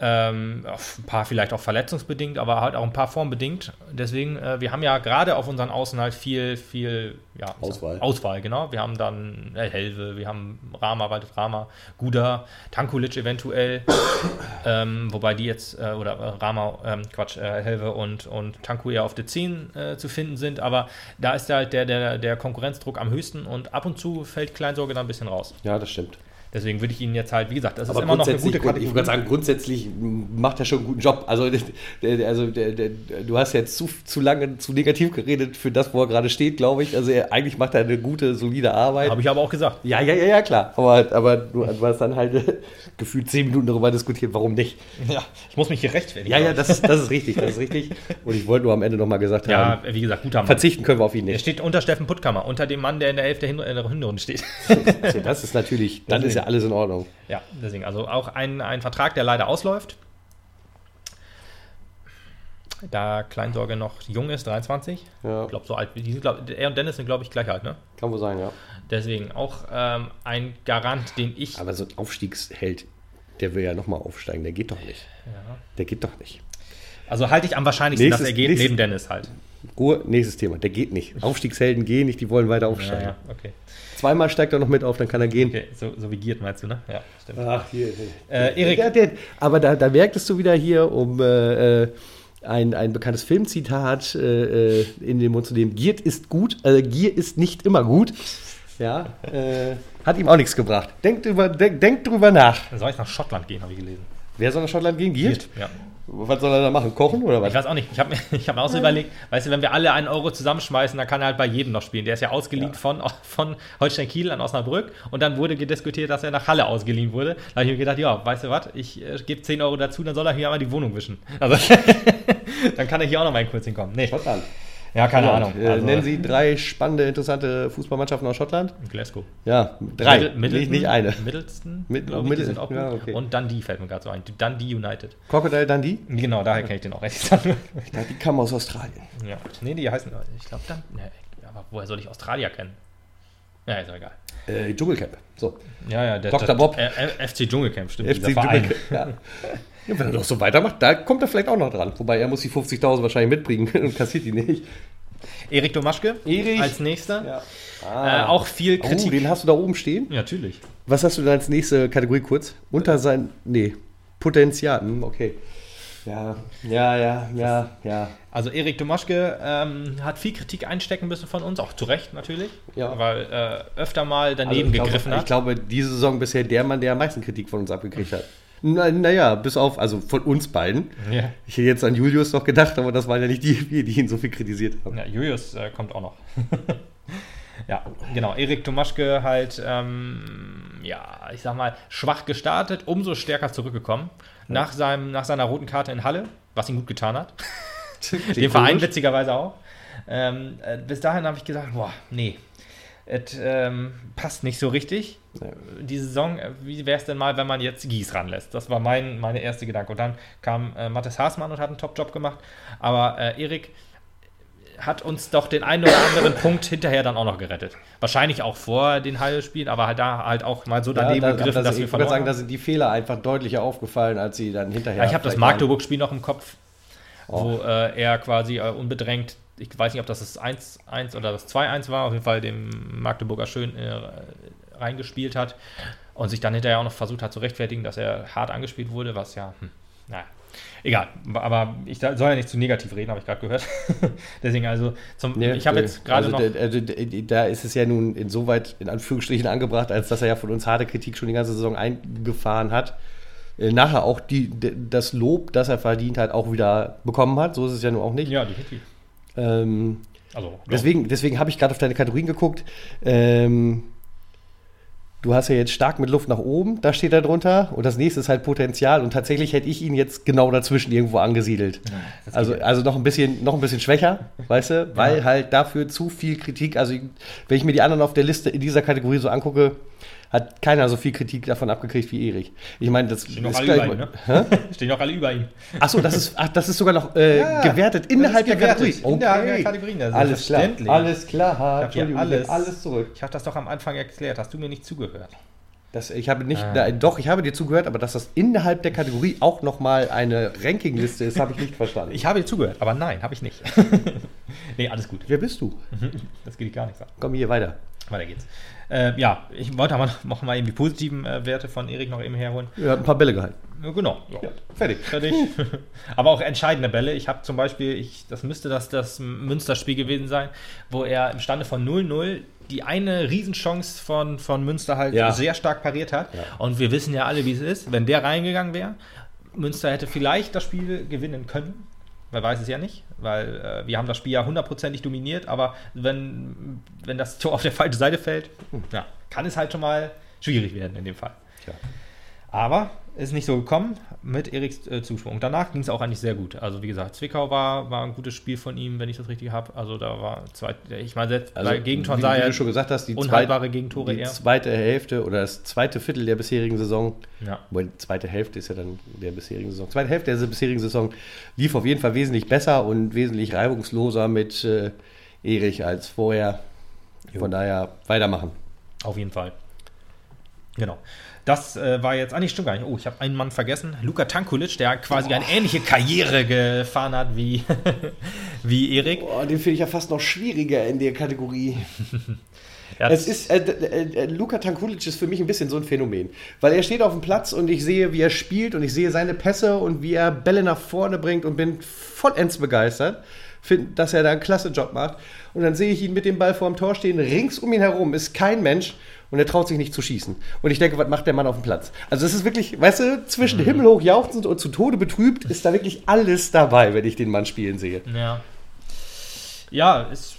Ähm, ein paar vielleicht auch verletzungsbedingt, aber halt auch ein paar formbedingt. Deswegen, äh, wir haben ja gerade auf unseren Außen halt viel, viel ja, Auswahl. Auswahl, genau. Wir haben dann äh, Helve, wir haben Rama, Waldet Rama, Guda, Tankulic eventuell, ähm, wobei die jetzt, äh, oder äh, Rama, ähm, Quatsch, äh, Helve und, und Tanku eher auf der 10 äh, zu finden sind, aber da ist halt der, der, der Konkurrenzdruck am höchsten und ab und zu fällt Kleinsorge dann ein bisschen raus. Ja, das stimmt. Deswegen würde ich ihn jetzt halt, wie gesagt, das aber ist immer noch eine gute Kategorie. Ich würde sagen, grundsätzlich macht er schon einen guten Job. Also, der, also du hast jetzt zu, zu lange zu negativ geredet für das, wo er gerade steht, glaube ich. Also er, eigentlich macht er eine gute, solide Arbeit. Habe ich aber auch gesagt. Ja, ja, ja, ja, klar. Aber, aber du, du hast dann halt gefühlt zehn Minuten darüber diskutiert, warum nicht. Ja, ich muss mich hier rechtfertigen. Ja, ja, das ist, das ist richtig, das ist richtig. Und ich wollte nur am Ende nochmal gesagt haben, ja, wie gesagt, guter Mann. Verzichten können wir auf ihn nicht. Er steht unter Steffen Puttkammer, unter dem Mann, der in der Hälfte der Hinrunde steht. das ist natürlich, dann ist ja alles in Ordnung. Ja, deswegen, also auch ein, ein Vertrag, der leider ausläuft. Da Kleinsorge noch jung ist, 23. Ja. Ich glaube, so alt wie die sind, glaub, er und Dennis sind, glaube ich, gleich alt, ne? Kann wohl sein, ja. Deswegen auch ähm, ein Garant, den ich. Aber so ein Aufstiegsheld, der will ja nochmal aufsteigen, der geht doch nicht. Ja. Der geht doch nicht. Also halte ich am wahrscheinlichsten, nächstes, dass er geht, nächstes, neben Dennis halt. Ruhe, nächstes Thema. Der geht nicht. Aufstiegshelden gehen nicht, die wollen weiter aufsteigen. Ja, okay. Zweimal steigt er noch mit auf, dann kann er gehen. Okay, so, so wie Giert meinst du, ne? Ja, stimmt. Ach, hier. Äh, Erik. Der, der, aber da, da merktest du wieder hier, um äh, äh, ein, ein bekanntes Filmzitat äh, äh, in den Mund zu nehmen: Giert ist gut, äh, Gier ist nicht immer gut. Ja, äh, hat ihm auch nichts gebracht. Denkt drüber, denk, denk drüber nach. Soll ich nach Schottland gehen, habe ich gelesen. Wer soll nach Schottland gehen? Giert? Giert ja. Was soll er da machen? Kochen oder was? Ich weiß auch nicht. Ich habe mir, hab mir auch so überlegt, weißt du, wenn wir alle einen Euro zusammenschmeißen, dann kann er halt bei jedem noch spielen. Der ist ja ausgeliehen ja. Von, von Holstein Kiel an Osnabrück und dann wurde diskutiert, dass er nach Halle ausgeliehen wurde. Da habe ich mir gedacht, ja, weißt du was, ich äh, gebe 10 Euro dazu, dann soll er hier einmal die Wohnung wischen. Also, dann kann er hier auch noch mal kurz hinkommen. Nee. Schottland. Ja, keine Ahnung. Äh, also, nennen Sie drei spannende, interessante Fußballmannschaften aus Schottland? Glasgow. Ja, drei. Middle, nicht, nicht, eine. Middleston, Mid ich, Middle, sind auch ja, okay. Und Dundee fällt mir gerade so ein. Dundee United. Crocodile Dundee? Genau, daher kenne ich den auch recht. ich dachte, die kamen aus Australien. Ja. Nee, die heißen, ich glaube, dann. Nee, aber woher soll ich Australier kennen? Ja, ist doch egal. Äh, Dschungelcamp. So. Ja, ja, der Dr. Bob. Äh, FC Dschungelcamp, stimmt. FC Dschungelcamp. Ja. ja. wenn er doch so weitermacht, da kommt er vielleicht auch noch dran. Wobei er muss die 50.000 wahrscheinlich mitbringen und kassiert die nicht. Erik Domaschke Erich. als nächster. Ja. Ah. Äh, auch viel oh, Kritik. Oh, den hast du da oben stehen? Ja, natürlich. Was hast du denn als nächste Kategorie kurz? Unter sein. Nee. Potenzial. Hm, okay. Ja, ja, ja, ja, ja. Also Erik Domaschke ähm, hat viel Kritik einstecken müssen von uns, auch zu Recht natürlich, ja. weil äh, öfter mal daneben also gegriffen glaube, hat. Ich glaube, diese Saison bisher der Mann, der am meisten Kritik von uns abgekriegt hat. Naja, bis auf, also von uns beiden. Ja. Ich hätte jetzt an Julius noch gedacht, aber das waren ja nicht die, die ihn so viel kritisiert haben. Ja, Julius äh, kommt auch noch. ja, genau. Erik Tomaschke halt, ähm, ja, ich sag mal, schwach gestartet, umso stärker zurückgekommen. Ja. Nach, seinem, nach seiner roten Karte in Halle, was ihm gut getan hat. Den Verein witzigerweise auch. Ähm, äh, bis dahin habe ich gesagt, boah, nee, es ähm, passt nicht so richtig. Ja. Die Saison, äh, wie wäre es denn mal, wenn man jetzt Gies ranlässt? Das war mein meine erste Gedanke. Und dann kam äh, Mathis Haasmann und hat einen Top-Job gemacht. Aber äh, Erik hat uns doch den einen oder anderen Punkt hinterher dann auch noch gerettet. Wahrscheinlich auch vor den Heilspielen, aber halt da halt auch mal so daneben ja, da, gegriffen, das, dass wir verloren Ich würde sagen, da sind die Fehler einfach deutlicher aufgefallen, als sie dann hinterher. Ja, ich habe das Magdeburg-Spiel noch im Kopf, oh. wo äh, er quasi äh, unbedrängt ich weiß nicht, ob das das 1-1 oder das 2-1 war, auf jeden Fall dem Magdeburger schön äh, reingespielt hat und sich dann hinterher auch noch versucht hat zu rechtfertigen, dass er hart angespielt wurde, was ja, hm, naja, egal. Aber ich soll ja nicht zu negativ reden, habe ich gerade gehört. Deswegen also, zum, ja, ich habe jetzt gerade also noch... Also, da ist es ja nun insoweit in Anführungsstrichen angebracht, als dass er ja von uns harte Kritik schon die ganze Saison eingefahren hat äh, nachher auch die, das Lob, das er verdient hat, auch wieder bekommen hat. So ist es ja nun auch nicht. Ja, definitiv. Ähm, also, deswegen deswegen habe ich gerade auf deine Kategorien geguckt. Ähm, du hast ja jetzt stark mit Luft nach oben, da steht da drunter. Und das nächste ist halt Potenzial. Und tatsächlich hätte ich ihn jetzt genau dazwischen irgendwo angesiedelt. Ja, also, also noch ein bisschen, noch ein bisschen schwächer, weißt du, weil ja. halt dafür zu viel Kritik. Also, wenn ich mir die anderen auf der Liste in dieser Kategorie so angucke, hat keiner so viel Kritik davon abgekriegt wie Erich. Ich meine, das stehen noch alle über ihm, ne? Stehen noch alle über ihm. Achso, das ist, ach, das ist sogar noch äh, ja, gewertet innerhalb der Kategorie. Okay. Innerhalb der Kategorien. Das alles klar. Alles klar. Entschuldigung, alles, alles zurück. Ich habe das doch am Anfang erklärt. Hast du mir nicht zugehört? Das, ich habe nicht, ah. doch, ich habe dir zugehört, aber dass das innerhalb der Kategorie auch nochmal eine Rankingliste ist, habe ich nicht verstanden. Ich habe dir zugehört, aber nein, habe ich nicht. nee, alles gut. Wer bist du? Das geht gar nicht an. Komm hier weiter. Weiter geht's. Äh, ja, ich wollte aber noch mal eben die positiven äh, Werte von Erik noch eben herholen. Er hat ein paar Bälle gehalten. Genau. Ja. Ja, fertig. Fertig. aber auch entscheidende Bälle. Ich habe zum Beispiel, ich, das müsste das, das Münsterspiel gewesen sein, wo er im Stande von 0-0 die eine Riesenchance von, von Münster halt ja. sehr stark pariert hat. Und wir wissen ja alle, wie es ist. Wenn der reingegangen wäre, Münster hätte vielleicht das Spiel gewinnen können. Man weiß es ja nicht, weil äh, wir haben das Spiel ja hundertprozentig dominiert, aber wenn, wenn das Tor auf der falschen Seite fällt, hm, ja, kann es halt schon mal schwierig werden in dem Fall. Ja. Aber ist nicht so gekommen mit Eriks äh, Zuschwung. Danach ging es auch eigentlich sehr gut. Also wie gesagt, Zwickau war, war ein gutes Spiel von ihm, wenn ich das richtig habe. Also da war zwei, ich meine, selbst also, bei Gegentoren sah er du schon gesagt hast, die unhaltbare Gegentore die eher. zweite Hälfte oder das zweite Viertel der bisherigen Saison, ja. die zweite Hälfte ist ja dann der bisherigen Saison, zweite Hälfte der bisherigen Saison lief auf jeden Fall wesentlich besser und wesentlich reibungsloser mit äh, Erich als vorher. Jo. Von daher weitermachen. Auf jeden Fall. Genau. Das äh, war jetzt, ah, nee, stimmt gar nicht. Oh, ich habe einen Mann vergessen. Luka Tankulic, der quasi oh. eine ähnliche Karriere gefahren hat wie, wie Erik. Oh, den finde ich ja fast noch schwieriger in der Kategorie. ja, es ist, äh, äh, äh, Luka Tankulic ist für mich ein bisschen so ein Phänomen. Weil er steht auf dem Platz und ich sehe, wie er spielt und ich sehe seine Pässe und wie er Bälle nach vorne bringt und bin vollends begeistert. Finde, dass er da einen klasse Job macht. Und dann sehe ich ihn mit dem Ball vor dem Tor stehen. Rings um ihn herum ist kein Mensch und er traut sich nicht zu schießen. Und ich denke, was macht der Mann auf dem Platz? Also es ist wirklich, weißt du, zwischen mhm. himmelhoch jauchzend und zu Tode betrübt ist da wirklich alles dabei, wenn ich den Mann spielen sehe. Ja. Ja, ist,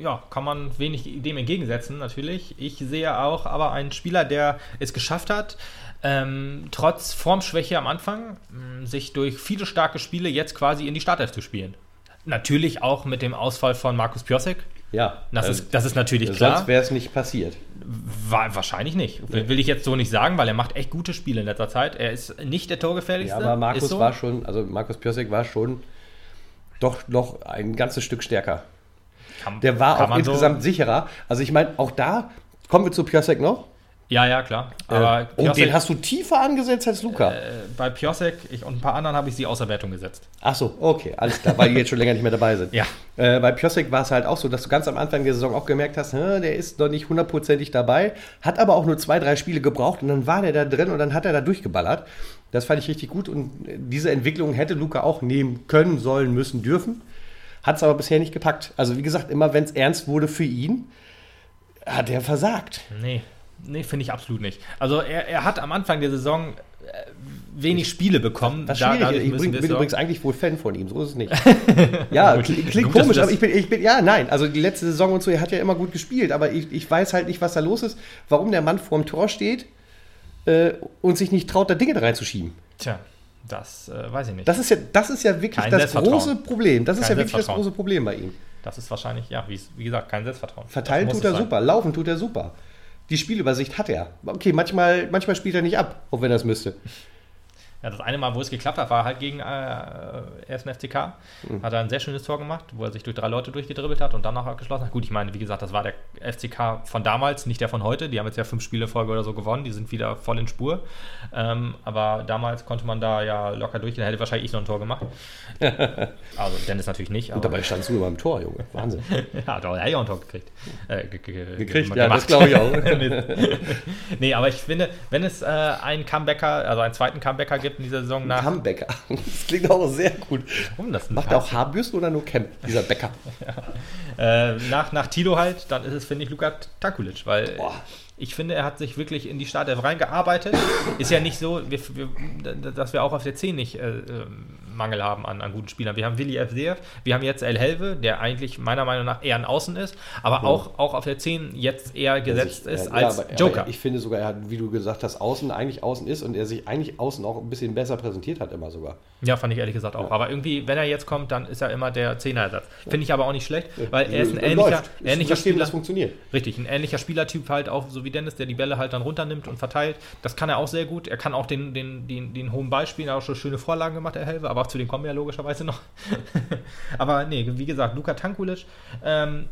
ja, kann man wenig dem entgegensetzen, natürlich. Ich sehe auch aber einen Spieler, der es geschafft hat, ähm, trotz Formschwäche am Anfang, sich durch viele starke Spiele jetzt quasi in die Startelf zu spielen. Natürlich auch mit dem Ausfall von Markus Piosek, ja. Das, ist, das ist natürlich klar. Sonst wäre es nicht passiert. Wahrscheinlich nicht. Will ich jetzt so nicht sagen, weil er macht echt gute Spiele in letzter Zeit. Er ist nicht der Torgefährlichste. Ja, aber Markus so. war schon, also Markus Piosek war schon doch noch ein ganzes Stück stärker. Kann, der war auch insgesamt so sicherer. Also ich meine, auch da, kommen wir zu Piosek noch. Ja, ja, klar. Äh, Aber äh, Piosek, und den hast du tiefer angesetzt als Luca? Äh, bei Piosek ich, und ein paar anderen habe ich sie außer Wertung gesetzt. Ach so, okay, alles klar, weil die jetzt schon länger nicht mehr dabei sind. Ja. Äh, bei Piosek war es halt auch so, dass du ganz am Anfang der Saison auch gemerkt hast, der ist noch nicht hundertprozentig dabei, hat aber auch nur zwei, drei Spiele gebraucht und dann war der da drin und dann hat er da durchgeballert. Das fand ich richtig gut und diese Entwicklung hätte Luca auch nehmen können, sollen, müssen, dürfen. Hat es aber bisher nicht gepackt. Also wie gesagt, immer wenn es ernst wurde für ihn, hat er versagt. Nee. Nee, finde ich absolut nicht. Also er, er hat am Anfang der Saison äh, wenig Spiele bekommen. Das da, ich bin, bin übrigens eigentlich wohl Fan von ihm, so ist es nicht. ja, klingt, klingt komisch, aber ich bin, ich bin, ja, nein, also die letzte Saison und so, er hat ja immer gut gespielt, aber ich, ich weiß halt nicht, was da los ist, warum der Mann vorm Tor steht äh, und sich nicht traut, da Dinge reinzuschieben. Tja. Das äh, weiß ich nicht. Das ist ja, das ist ja wirklich kein das große Problem. Das ist ja wirklich das große Problem bei ihm. Das ist wahrscheinlich, ja, wie, wie gesagt, kein Selbstvertrauen. Verteilen tut er sein. super, laufen tut er super. Die Spielübersicht hat er. Okay, manchmal, manchmal spielt er nicht ab, auch wenn er es müsste. Ja, das eine Mal, wo es geklappt hat, war halt gegen äh, 1. FCK. Mhm. Hat er ein sehr schönes Tor gemacht, wo er sich durch drei Leute durchgedribbelt hat und dann noch abgeschlossen hat. Gut, ich meine, wie gesagt, das war der FCK von damals, nicht der von heute. Die haben jetzt ja fünf Spiele Folge oder so gewonnen, die sind wieder voll in Spur. Ähm, aber damals konnte man da ja locker durchgehen. Da hätte wahrscheinlich ich noch ein Tor gemacht. also Dennis natürlich nicht. Und dabei standst du über dem Tor, Junge. Wahnsinn. ja, da hat er auch ein Tor gekriegt. Äh, gekriegt, ja, das glaube ich auch. nee, aber ich finde, wenn es äh, einen Comebacker, also einen zweiten Comebacker gibt, in dieser Saison nach. Hambecker. Das klingt auch sehr gut. Warum das Macht er auch Haarbürsten oder nur Camp, dieser Bäcker? ja. äh, nach, nach Tilo halt, dann ist es, finde ich, Luka Takulic, weil Boah. Ich finde, er hat sich wirklich in die Startelf reingearbeitet. Ist ja nicht so, wir, wir, dass wir auch auf der 10 nicht äh, ähm, Mangel haben an, an, guten Spielern. Wir haben Willi FDF, wir haben jetzt El Helve, der eigentlich meiner Meinung nach eher ein Außen ist, aber ja. auch, auch auf der 10 jetzt eher gesetzt sich, ist ja, als aber, Joker. Aber ich finde sogar, er hat, wie du gesagt hast, Außen eigentlich Außen ist und er sich eigentlich Außen auch ein bisschen besser präsentiert hat, immer sogar. Ja, fand ich ehrlich gesagt auch. Ja. Aber irgendwie, wenn er jetzt kommt, dann ist er immer der 10er-Ersatz. Finde ich aber auch nicht schlecht, weil er ist ein ähnlicher, ähnlicher Spieler. Das funktioniert. Richtig, ein ähnlicher Spielertyp halt auch, so wie Dennis, der die Bälle halt dann runternimmt und verteilt. Das kann er auch sehr gut. Er kann auch den, den, den, den hohen Ball spielen, er hat auch schon schöne Vorlagen gemacht, der Helve, aber zu denen kommen wir ja logischerweise noch. aber nee, wie gesagt, Luka Tankulic, ähm,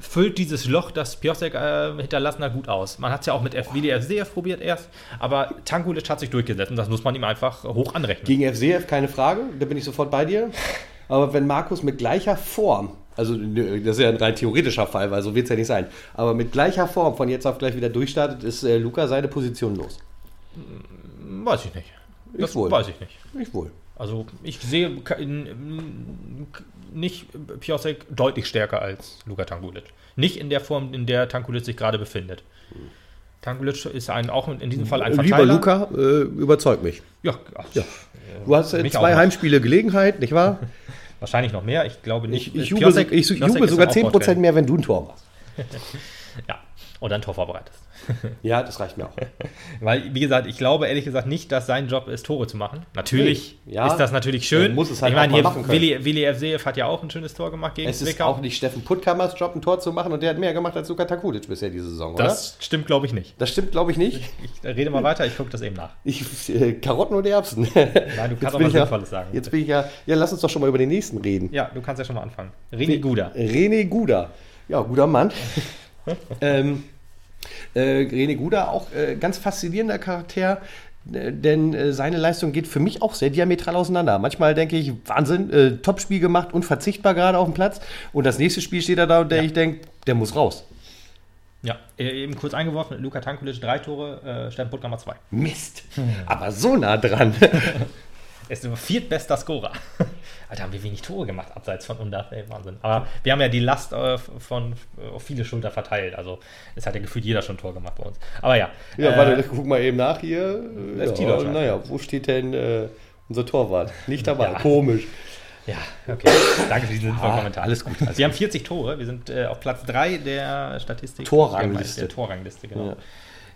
füllt dieses Loch, das Piosek äh, hinterlassen hat, gut aus. Man hat es ja auch mit WDFCF probiert erst, aber Tankulic hat sich durchgesetzt und das muss man ihm einfach hoch anrechnen. Gegen FCF keine Frage, da bin ich sofort bei dir. Aber wenn Markus mit gleicher Form, also das ist ja ein rein theoretischer Fall, weil so wird es ja nicht sein, aber mit gleicher Form von jetzt auf gleich wieder durchstartet, ist äh, Luca seine Position los. Weiß ich nicht. Das ich wohl. weiß ich nicht. Ich wohl. Also ich sehe nicht Piosek deutlich stärker als Luka Tankulic. Nicht in der Form, in der Tankulic sich gerade befindet. Tankulic ist ein, auch in diesem Fall ein Verteiler. Lieber Luca, äh, überzeugt mich. Ja, ja. Du hast äh, zwei Heimspiele Gelegenheit, nicht wahr? Wahrscheinlich noch mehr. Ich glaube nicht. Ich, ich jubel, ich jubel sogar 10% mehr, wenn du ein Tor machst. ja, oder ein Tor vorbereitest. ja, das reicht mir auch. Weil, wie gesagt, ich glaube ehrlich gesagt nicht, dass sein Job ist, Tore zu machen. Natürlich nee, ja, ist das natürlich schön. Muss es halt ich meine, hier machen Willi, Willi FCF hat ja auch ein schönes Tor gemacht gegen Es ist auch nicht Steffen Puttkammers Job, ein Tor zu machen und der hat mehr gemacht als Luka Takulic bisher diese Saison, oder? Das stimmt, glaube ich, nicht. Das stimmt, glaube ich, nicht. Ich, ich, rede mal weiter, ich gucke das eben nach. Ich, äh, Karotten oder Erbsen? Nein, du kannst auch was Sinnvolles sagen. Jetzt bin ich ja, ja, lass uns doch schon mal über den nächsten reden. Ja, du kannst ja schon mal anfangen. René Guda. René Guda. Ja, guter Mann. Ähm, äh, René Guda auch äh, ganz faszinierender Charakter, äh, denn äh, seine Leistung geht für mich auch sehr diametral auseinander. Manchmal denke ich, Wahnsinn, äh, Topspiel gemacht, unverzichtbar gerade auf dem Platz. Und das nächste Spiel steht er da und der ja. ich denke, der muss raus. Ja, äh, eben kurz eingeworfen, Luka Tankulic drei Tore, äh, Stern Puttkammer zwei. Mist, aber so nah dran. Er ist der viertbester Scorer. Alter, haben wir wenig Tore gemacht, abseits von Undaf, ey, Wahnsinn. Aber wir haben ja die Last äh, von äh, auf viele Schulter verteilt. Also es hat ja gefühlt jeder schon ein Tor gemacht bei uns. Aber ja. Ja, äh, warte, guck mal eben nach hier. Ja, naja, wo steht denn äh, unser Torwart? Nicht dabei. Ja. Komisch. Ja, okay. Danke für diesen ah, Kommentar. Alles gut. Also wir haben 40 Tore. Wir sind äh, auf Platz 3 der Statistik. Torrangliste. Der Torrangliste, genau. Ja.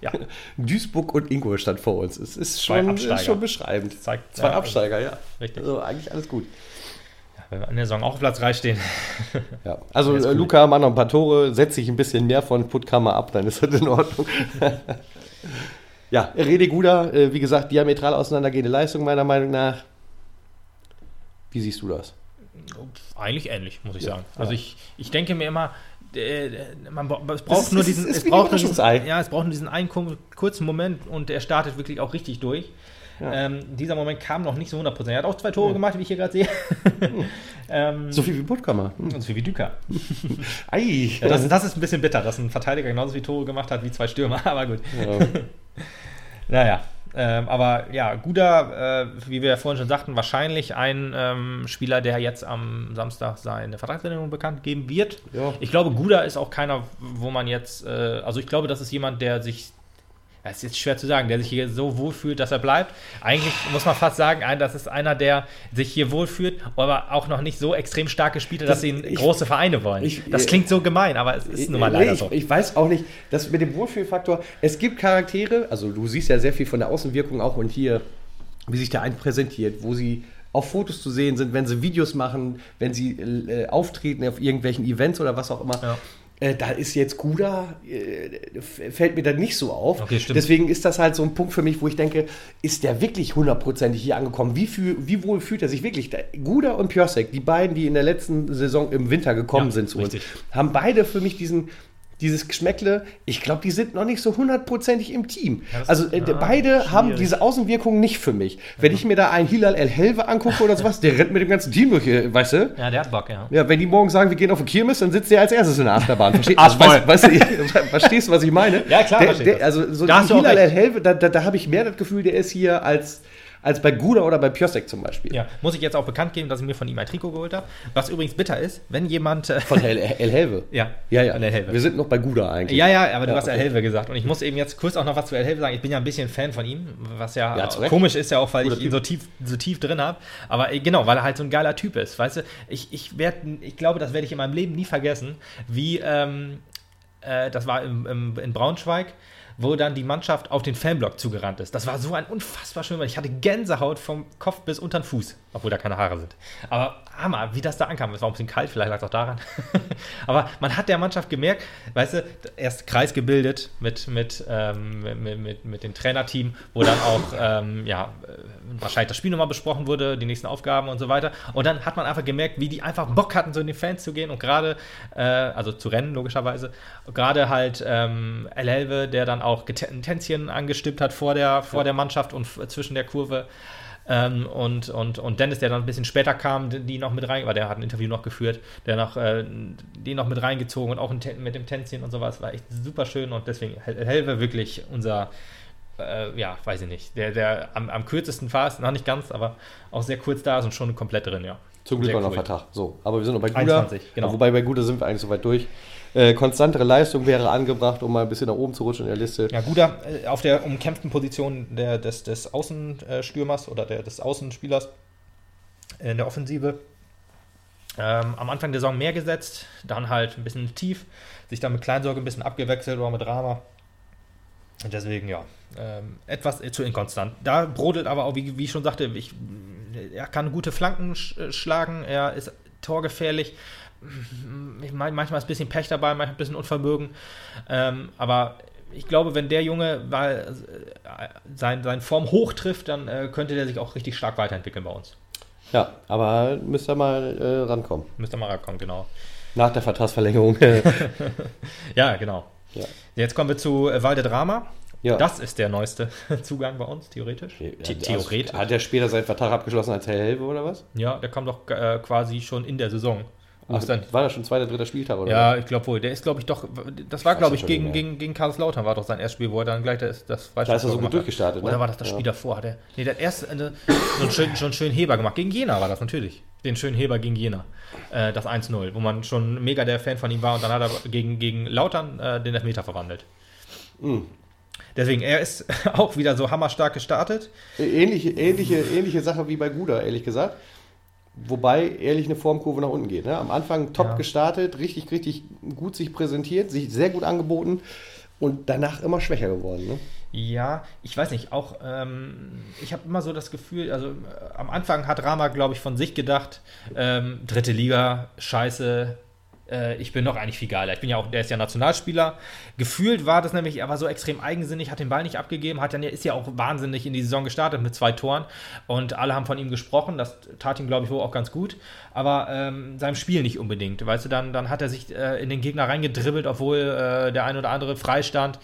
Ja. Duisburg und Ingolstadt vor uns. Es ist schon, ist schon beschreibend. Zeigt, Zwei ja, Absteiger, ja. Richtig. Also eigentlich alles gut. Ja, wenn wir in der Saison auch auf Platz 3 stehen. ja. Also äh, Luca, mach noch ein paar Tore, setze ich ein bisschen mehr von Puttkammer ab, dann ist das in Ordnung. ja, Rede Guda, äh, wie gesagt, diametral auseinandergehende Leistung meiner Meinung nach. Wie siehst du das? Eigentlich ähnlich, muss ich ja, sagen. Also ich, ich denke mir immer, man, es braucht nur diesen, es braucht nur diesen, ja, es braucht nur diesen einen kurzen Moment und er startet wirklich auch richtig durch. Ja. Ähm, dieser Moment kam noch nicht so 100%. Er hat auch zwei Tore ja. gemacht, wie ich hier gerade sehe. ähm, so viel wie Puttkammer. Hm. So viel wie Düker. Ei. Ja, das, das, ist ein bisschen bitter, dass ein Verteidiger genauso viele Tore gemacht hat wie zwei Stürmer, aber gut. naja. Ähm, aber ja, Guda, äh, wie wir ja vorhin schon sagten, wahrscheinlich ein ähm, Spieler, der jetzt am Samstag seine Vertragsverlängerung bekannt geben wird. Ja. Ich glaube, Guda ist auch keiner, wo man jetzt, äh, also ich glaube, das ist jemand, der sich das ist jetzt schwer zu sagen, der sich hier so wohlfühlt, dass er bleibt. Eigentlich muss man fast sagen, das ist einer, der sich hier wohlfühlt, aber auch noch nicht so extrem stark gespielt hat, dass sie in große Vereine wollen. Ich, das klingt so gemein, aber es ist nun mal leider ich, so. Ich weiß auch nicht, dass mit dem Wohlfühlfaktor, es gibt Charaktere, also du siehst ja sehr viel von der Außenwirkung auch und hier, wie sich der ein präsentiert, wo sie auf Fotos zu sehen sind, wenn sie Videos machen, wenn sie äh, auftreten auf irgendwelchen Events oder was auch immer. Ja. Äh, da ist jetzt Guda, äh, fällt mir dann nicht so auf. Okay, Deswegen ist das halt so ein Punkt für mich, wo ich denke, ist der wirklich hundertprozentig hier angekommen? Wie, fühl, wie wohl fühlt er sich wirklich? Guda und Piosek, die beiden, die in der letzten Saison im Winter gekommen ja, sind zu uns, haben beide für mich diesen dieses Geschmäckle, ich glaube, die sind noch nicht so hundertprozentig im Team. Ja, also äh, ah, beide schwierig. haben diese Außenwirkung nicht für mich. Wenn ich mir da einen Hilal El Helve angucke oder sowas, der rennt mit dem ganzen Team durch, weißt du? Ja, der hat Bock, ja. Ja, wenn die morgen sagen, wir gehen auf den Kirmes, dann sitzt der als erstes in der Achterbahn. Versteh, also, weißt, weißt du, verstehst du, was ich meine? Ja, klar. Der, der, also so Hilal El Helve, da, da, da habe ich mehr das Gefühl, der ist hier als als bei Guda oder bei Piosek zum Beispiel. Ja, muss ich jetzt auch bekannt geben, dass ich mir von ihm ein Trikot geholt habe. Was übrigens bitter ist, wenn jemand. Äh, von El, El Helve. Ja, ja, ja. El Helve. Wir sind noch bei Guda eigentlich. Ja, ja, aber du ja, hast okay. El Helve gesagt. Und ich muss eben jetzt kurz auch noch was zu El Helve sagen. Ich bin ja ein bisschen Fan von ihm, was ja, ja komisch ist ja auch, weil Guter ich ihn so tief, so tief drin habe. Aber äh, genau, weil er halt so ein geiler Typ ist. Weißt du, ich, ich, werd, ich glaube, das werde ich in meinem Leben nie vergessen, wie. Ähm, äh, das war im, im, in Braunschweig wo dann die Mannschaft auf den Fanblock zugerannt ist. Das war so ein unfassbar schön, weil ich hatte Gänsehaut vom Kopf bis unter den Fuß, obwohl da keine Haare sind. Aber Hammer, wie das da ankam. Es war ein bisschen kalt, vielleicht lag es auch daran. Aber man hat der Mannschaft gemerkt, weißt du, erst Kreis gebildet mit, mit, ähm, mit, mit, mit dem Trainerteam, wo dann auch ähm, ja, wahrscheinlich das Spiel nochmal besprochen wurde, die nächsten Aufgaben und so weiter. Und dann hat man einfach gemerkt, wie die einfach Bock hatten, so in die Fans zu gehen und gerade, äh, also zu rennen, logischerweise. Gerade halt ähm, El Helve, der dann auch ein Tänzchen angestimmt hat vor der, vor der Mannschaft und zwischen der Kurve. Ähm, und, und, und Dennis, der dann ein bisschen später kam, die noch mit rein, weil der hat ein Interview noch geführt, der noch, äh, die noch mit reingezogen und auch mit dem Tänzchen und sowas, war echt super schön und deswegen Helve wirklich unser, äh, ja, weiß ich nicht, der, der am, am kürzesten fast, noch nicht ganz, aber auch sehr kurz da ist und schon komplett drin, ja. Zum Glück noch Vertrag. So, aber wir sind noch bei Guda. 21, genau. Wobei bei Guda sind wir eigentlich so weit durch. Äh, konstantere Leistung wäre angebracht, um mal ein bisschen nach oben zu rutschen in der Liste. Ja, Guda äh, auf der umkämpften Position der, des, des Außenstürmers oder der, des Außenspielers in der Offensive. Ähm, am Anfang der Saison mehr gesetzt, dann halt ein bisschen tief, sich dann mit Kleinsorge ein bisschen abgewechselt oder mit Rama. Und deswegen, ja, ähm, etwas zu inkonstant. Da brodelt aber auch, wie, wie ich schon sagte, ich, er kann gute Flanken sch äh, schlagen, er ist torgefährlich. Manchmal ist ein bisschen Pech dabei, manchmal ein bisschen Unvermögen. Ähm, aber ich glaube, wenn der Junge weil, äh, sein, sein Form hoch trifft, dann äh, könnte der sich auch richtig stark weiterentwickeln bei uns. Ja, aber müsste er mal äh, rankommen. Müsste er mal rankommen, genau. Nach der Vertragsverlängerung. ja, genau. Ja. Jetzt kommen wir zu äh, Valdedrama. Ja. Das ist der neueste Zugang bei uns, theoretisch. The also theoretisch. Hat der später seinen Vertrag abgeschlossen als Hellhelve oder was? Ja, der kam doch äh, quasi schon in der Saison. Ach, dann, war das schon zweiter, dritter Spieltag, oder? Ja, ich glaube wohl. Der ist, glaube ich, doch. Das war, glaube ich, gegen, gegen, gegen Karlslautern war doch sein erstes Spiel, wo er dann gleich das, das Freistoß Da ist er so gut durchgestartet, ne? Oder war das das Spiel ja. davor? Hat er, nee, der hat erst äh, so einen schönen, schon einen schönen Heber gemacht. Gegen Jena war das natürlich. Den schönen Heber gegen Jena. Äh, das 1-0, wo man schon mega der Fan von ihm war und dann hat er gegen, gegen Lautern äh, den Elfmeter verwandelt. Mhm. Deswegen, er ist auch wieder so hammerstark gestartet. Ähnliche, ähnliche, ähnliche Sache wie bei Guda, ehrlich gesagt. Wobei ehrlich eine Formkurve nach unten geht. Ne? Am Anfang top ja. gestartet, richtig, richtig gut sich präsentiert, sich sehr gut angeboten und danach immer schwächer geworden. Ne? Ja, ich weiß nicht, auch ähm, ich habe immer so das Gefühl, also äh, am Anfang hat Rama, glaube ich, von sich gedacht, ähm, dritte Liga, scheiße, äh, ich bin doch eigentlich viel geiler. Ich bin ja auch, der ist ja Nationalspieler. Gefühlt war das nämlich, er war so extrem eigensinnig, hat den Ball nicht abgegeben, hat dann, ist ja auch wahnsinnig in die Saison gestartet mit zwei Toren und alle haben von ihm gesprochen. Das tat ihm, glaube ich, wohl auch ganz gut. Aber ähm, seinem Spiel nicht unbedingt. Weißt du, dann, dann hat er sich äh, in den Gegner reingedribbelt, obwohl äh, der ein oder andere freistand.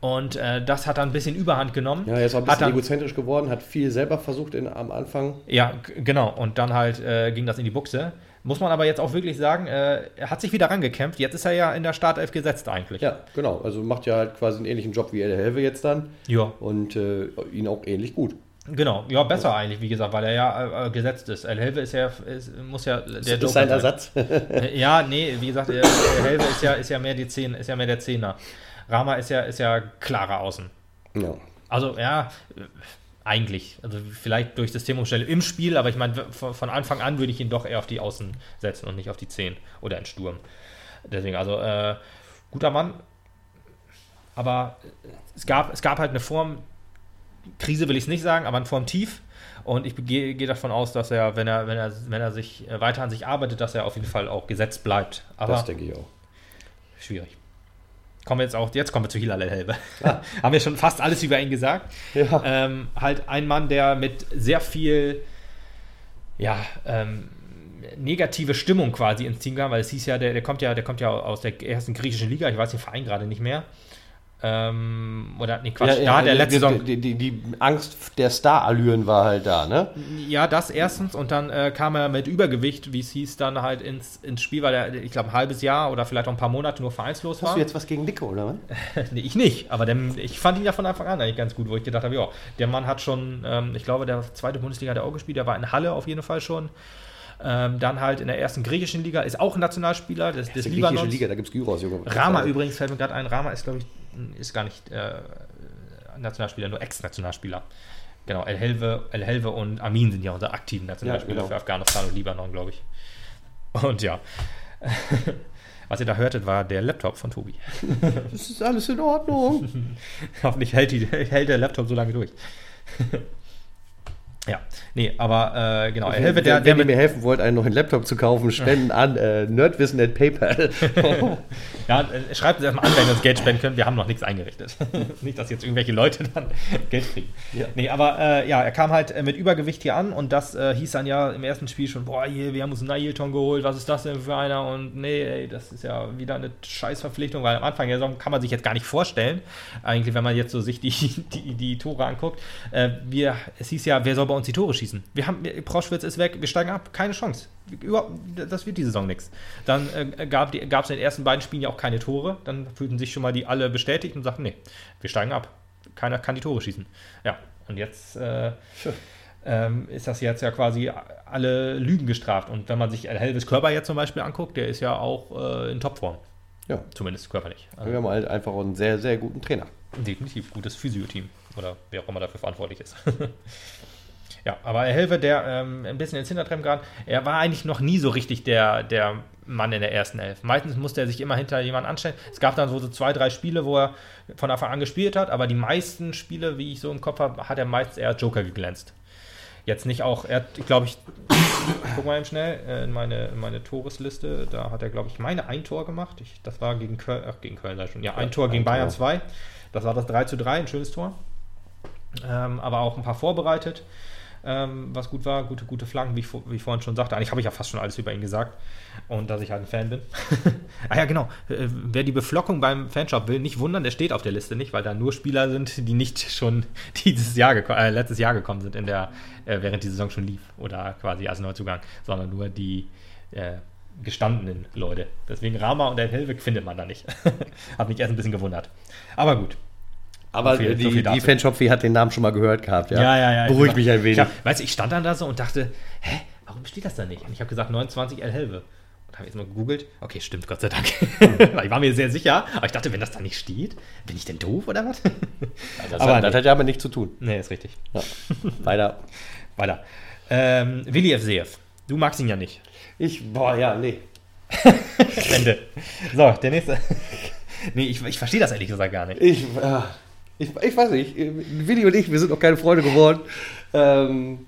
Und äh, das hat dann ein bisschen Überhand genommen. Ja, er ist auch ein bisschen dann, egozentrisch geworden, hat viel selber versucht in, am Anfang. Ja, genau. Und dann halt äh, ging das in die Buchse. Muss man aber jetzt auch wirklich sagen, äh, er hat sich wieder rangekämpft. Jetzt ist er ja in der Startelf gesetzt eigentlich. Ja, genau. Also macht ja halt quasi einen ähnlichen Job wie El Helve jetzt dann. Ja. Und äh, ihn auch ähnlich gut. Genau, ja, besser ja. eigentlich, wie gesagt, weil er ja äh, gesetzt ist. El Helve ist ja, ist, muss ja der Ist das sein Ersatz? Äh, ja, nee, wie gesagt, El Helve ist ja, ist ja mehr die Zehn, ist ja mehr der Zehner. Rama ist ja, ist ja klarer Außen. Ja. Also, ja, eigentlich. Also vielleicht durch Systemumstellung im Spiel, aber ich meine, von Anfang an würde ich ihn doch eher auf die Außen setzen und nicht auf die 10 oder in Sturm. Deswegen, also äh, guter Mann. Aber es gab, es gab halt eine Form, Krise will ich es nicht sagen, aber eine Form tief. Und ich gehe, gehe davon aus, dass er, wenn er, wenn er, wenn er sich äh, weiter an sich arbeitet, dass er auf jeden Fall auch gesetzt bleibt. Aber das denke ich auch. Schwierig kommen wir jetzt auch, jetzt kommen wir zu Hilal El-Helbe. Ja. Haben wir schon fast alles über ihn gesagt. Ja. Ähm, halt ein Mann, der mit sehr viel, ja, ähm, negative Stimmung quasi ins Team kam, weil es hieß ja, der, der kommt ja, der kommt ja aus der ersten griechischen Liga, ich weiß den Verein gerade nicht mehr. Ähm, oder, nee, Quatsch, ja, ja, da der letzte Saison. Die, die, die, Angst der Star-Allüren war halt da, ne? Ja, das erstens. Und dann äh, kam er mit Übergewicht, wie es hieß, dann halt ins, ins Spiel, weil er, ich glaube, ein halbes Jahr oder vielleicht auch ein paar Monate nur vereinslos Hast war. Hast du jetzt was gegen Dicke, oder was? nee, ich nicht. Aber der, ich fand ihn ja von Anfang an eigentlich ganz gut, wo ich gedacht habe, ja, der Mann hat schon, ähm, ich glaube, der zweite Bundesliga hat er auch gespielt, der war in Halle auf jeden Fall schon. Ähm, dann halt in der ersten griechischen Liga, ist auch ein Nationalspieler des, des Libanons. Liga, da gibt es Gyros, Junge. Rama übrigens fällt mir gerade ein. Rama ist, glaube ich, ist gar nicht äh, Nationalspieler, nur Ex-Nationalspieler. Genau, El Helve, El Helve und Amin sind ja unsere aktiven Nationalspieler ja, genau. für Afghanistan und Libanon, glaube ich. Und ja. Was ihr da hörtet, war der Laptop von Tobi. Das ist alles in Ordnung. Hoffentlich hält, die, hält der Laptop so lange durch. Ja, nee, aber äh, genau, helfe der, der, der mir helfen wollt, einen neuen Laptop zu kaufen, spenden an äh, Nerdwissen at PayPal. ja, äh, schreibt uns erstmal an, wenn ihr uns Geld spenden könnt. Wir haben noch nichts eingerichtet. Nicht, dass jetzt irgendwelche Leute dann Geld kriegen. Ja. Nee, aber äh, ja, er kam halt äh, mit Übergewicht hier an und das äh, hieß dann ja im ersten Spiel schon, boah, hier, wir haben uns einen Nailton geholt, was ist das denn für einer? Und nee, ey, das ist ja wieder eine Scheißverpflichtung, weil am Anfang der Saison kann man sich jetzt gar nicht vorstellen, eigentlich, wenn man jetzt so sich die, die, die Tore anguckt. wir, es hieß ja, wer soll bei uns die Tore schießen. Wir haben, Proschwitz ist weg, wir steigen ab, keine Chance. das wird die Saison nichts. Dann äh, gab es in den ersten beiden Spielen ja auch keine Tore. Dann fühlten sich schon mal die alle bestätigt und sagten, nee, wir steigen ab. Keiner kann die Tore schießen. Ja, und jetzt äh, ähm, ist das jetzt ja quasi alle Lügen gestraft. Und wenn man sich Helvis Körper jetzt zum Beispiel anguckt, der ist ja auch äh, in Topform. Ja. Zumindest körperlich. Also, wir haben halt einfach einen sehr, sehr guten Trainer. Definitiv, gutes Physio-Team. Oder wer auch immer dafür verantwortlich ist. Ja, aber Helve, der ähm, ein bisschen ins Hintertreffen geraten, er war eigentlich noch nie so richtig der, der Mann in der ersten Elf. Meistens musste er sich immer hinter jemanden anstellen. Es gab dann so, so zwei, drei Spiele, wo er von Anfang an gespielt hat, aber die meisten Spiele, wie ich so im Kopf habe, hat er meistens eher Joker geglänzt. Jetzt nicht auch, er hat, glaube ich, guck mal eben schnell äh, in meine, in meine Toresliste, da hat er, glaube ich, meine ein Tor gemacht. Ich, das war gegen Köln, ach, gegen Köln sei schon. Ja, ein Tor gegen Bayern 2. Das war das 3 zu 3, ein schönes Tor. Ähm, aber auch ein paar vorbereitet ähm, was gut war. Gute, gute Flanken, wie ich, wie ich vorhin schon sagte. Eigentlich habe ich ja fast schon alles über ihn gesagt und dass ich halt ein Fan bin. ah ja, genau. Äh, wer die Beflockung beim Fanshop will, nicht wundern, der steht auf der Liste nicht, weil da nur Spieler sind, die nicht schon dieses Jahr äh, letztes Jahr gekommen sind, in der, äh, während die Saison schon lief oder quasi als Neuzugang, sondern nur die äh, gestandenen Leute. Deswegen Rama und der Helwig findet man da nicht. Hat mich erst ein bisschen gewundert. Aber gut. Aber so viel, die, so die Fanshop hat den Namen schon mal gehört gehabt, ja. Ja, ja, ja. Beruhigt mich ein wenig. Ich hab, weißt du, ich stand dann da so und dachte, hä, warum steht das da nicht? Und ich habe gesagt 29 El Helve. Und habe jetzt mal gegoogelt. Okay, stimmt, Gott sei Dank. ich war mir sehr sicher, aber ich dachte, wenn das da nicht steht, bin ich denn doof oder was? das, aber hat, das hat ja aber nichts zu tun. Nee, ist richtig. Ja. Weiter. Weiter. Ähm, Willi FCF. Du magst ihn ja nicht. Ich, boah, ja, nee. Ende. So, der nächste. nee, ich, ich verstehe das ehrlich gesagt gar nicht. Ich, äh, ich, ich weiß nicht, Willi und ich, wir sind noch keine Freunde geworden. Ähm,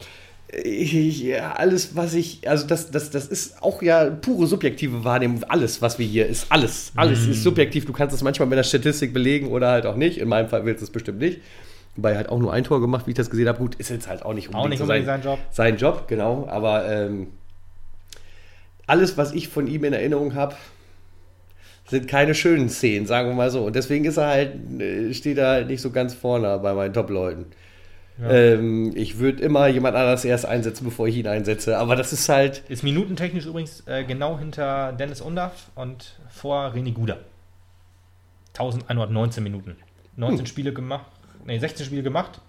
ich, ja, alles, was ich, also das, das, das ist auch ja pure subjektive Wahrnehmung. Alles, was wir hier, ist alles. Alles mm. ist subjektiv. Du kannst es manchmal mit der Statistik belegen oder halt auch nicht. In meinem Fall willst du es bestimmt nicht. Wobei er hat auch nur ein Tor gemacht, wie ich das gesehen habe. Gut, ist jetzt halt auch nicht unbedingt, auch nicht unbedingt sein, sein, Job. Sein Job, genau. Aber ähm, alles, was ich von ihm in Erinnerung habe, sind keine schönen Szenen, sagen wir mal so. Und deswegen ist er halt, äh, steht er halt nicht so ganz vorne bei meinen Top-Leuten. Ja. Ähm, ich würde immer jemand anders erst einsetzen, bevor ich ihn einsetze. Aber das ist halt. Ist minutentechnisch übrigens äh, genau hinter Dennis Undaff und vor René Guda. 1119 Minuten. 19 hm. Spiele gemacht, nee, 16 Spiele gemacht,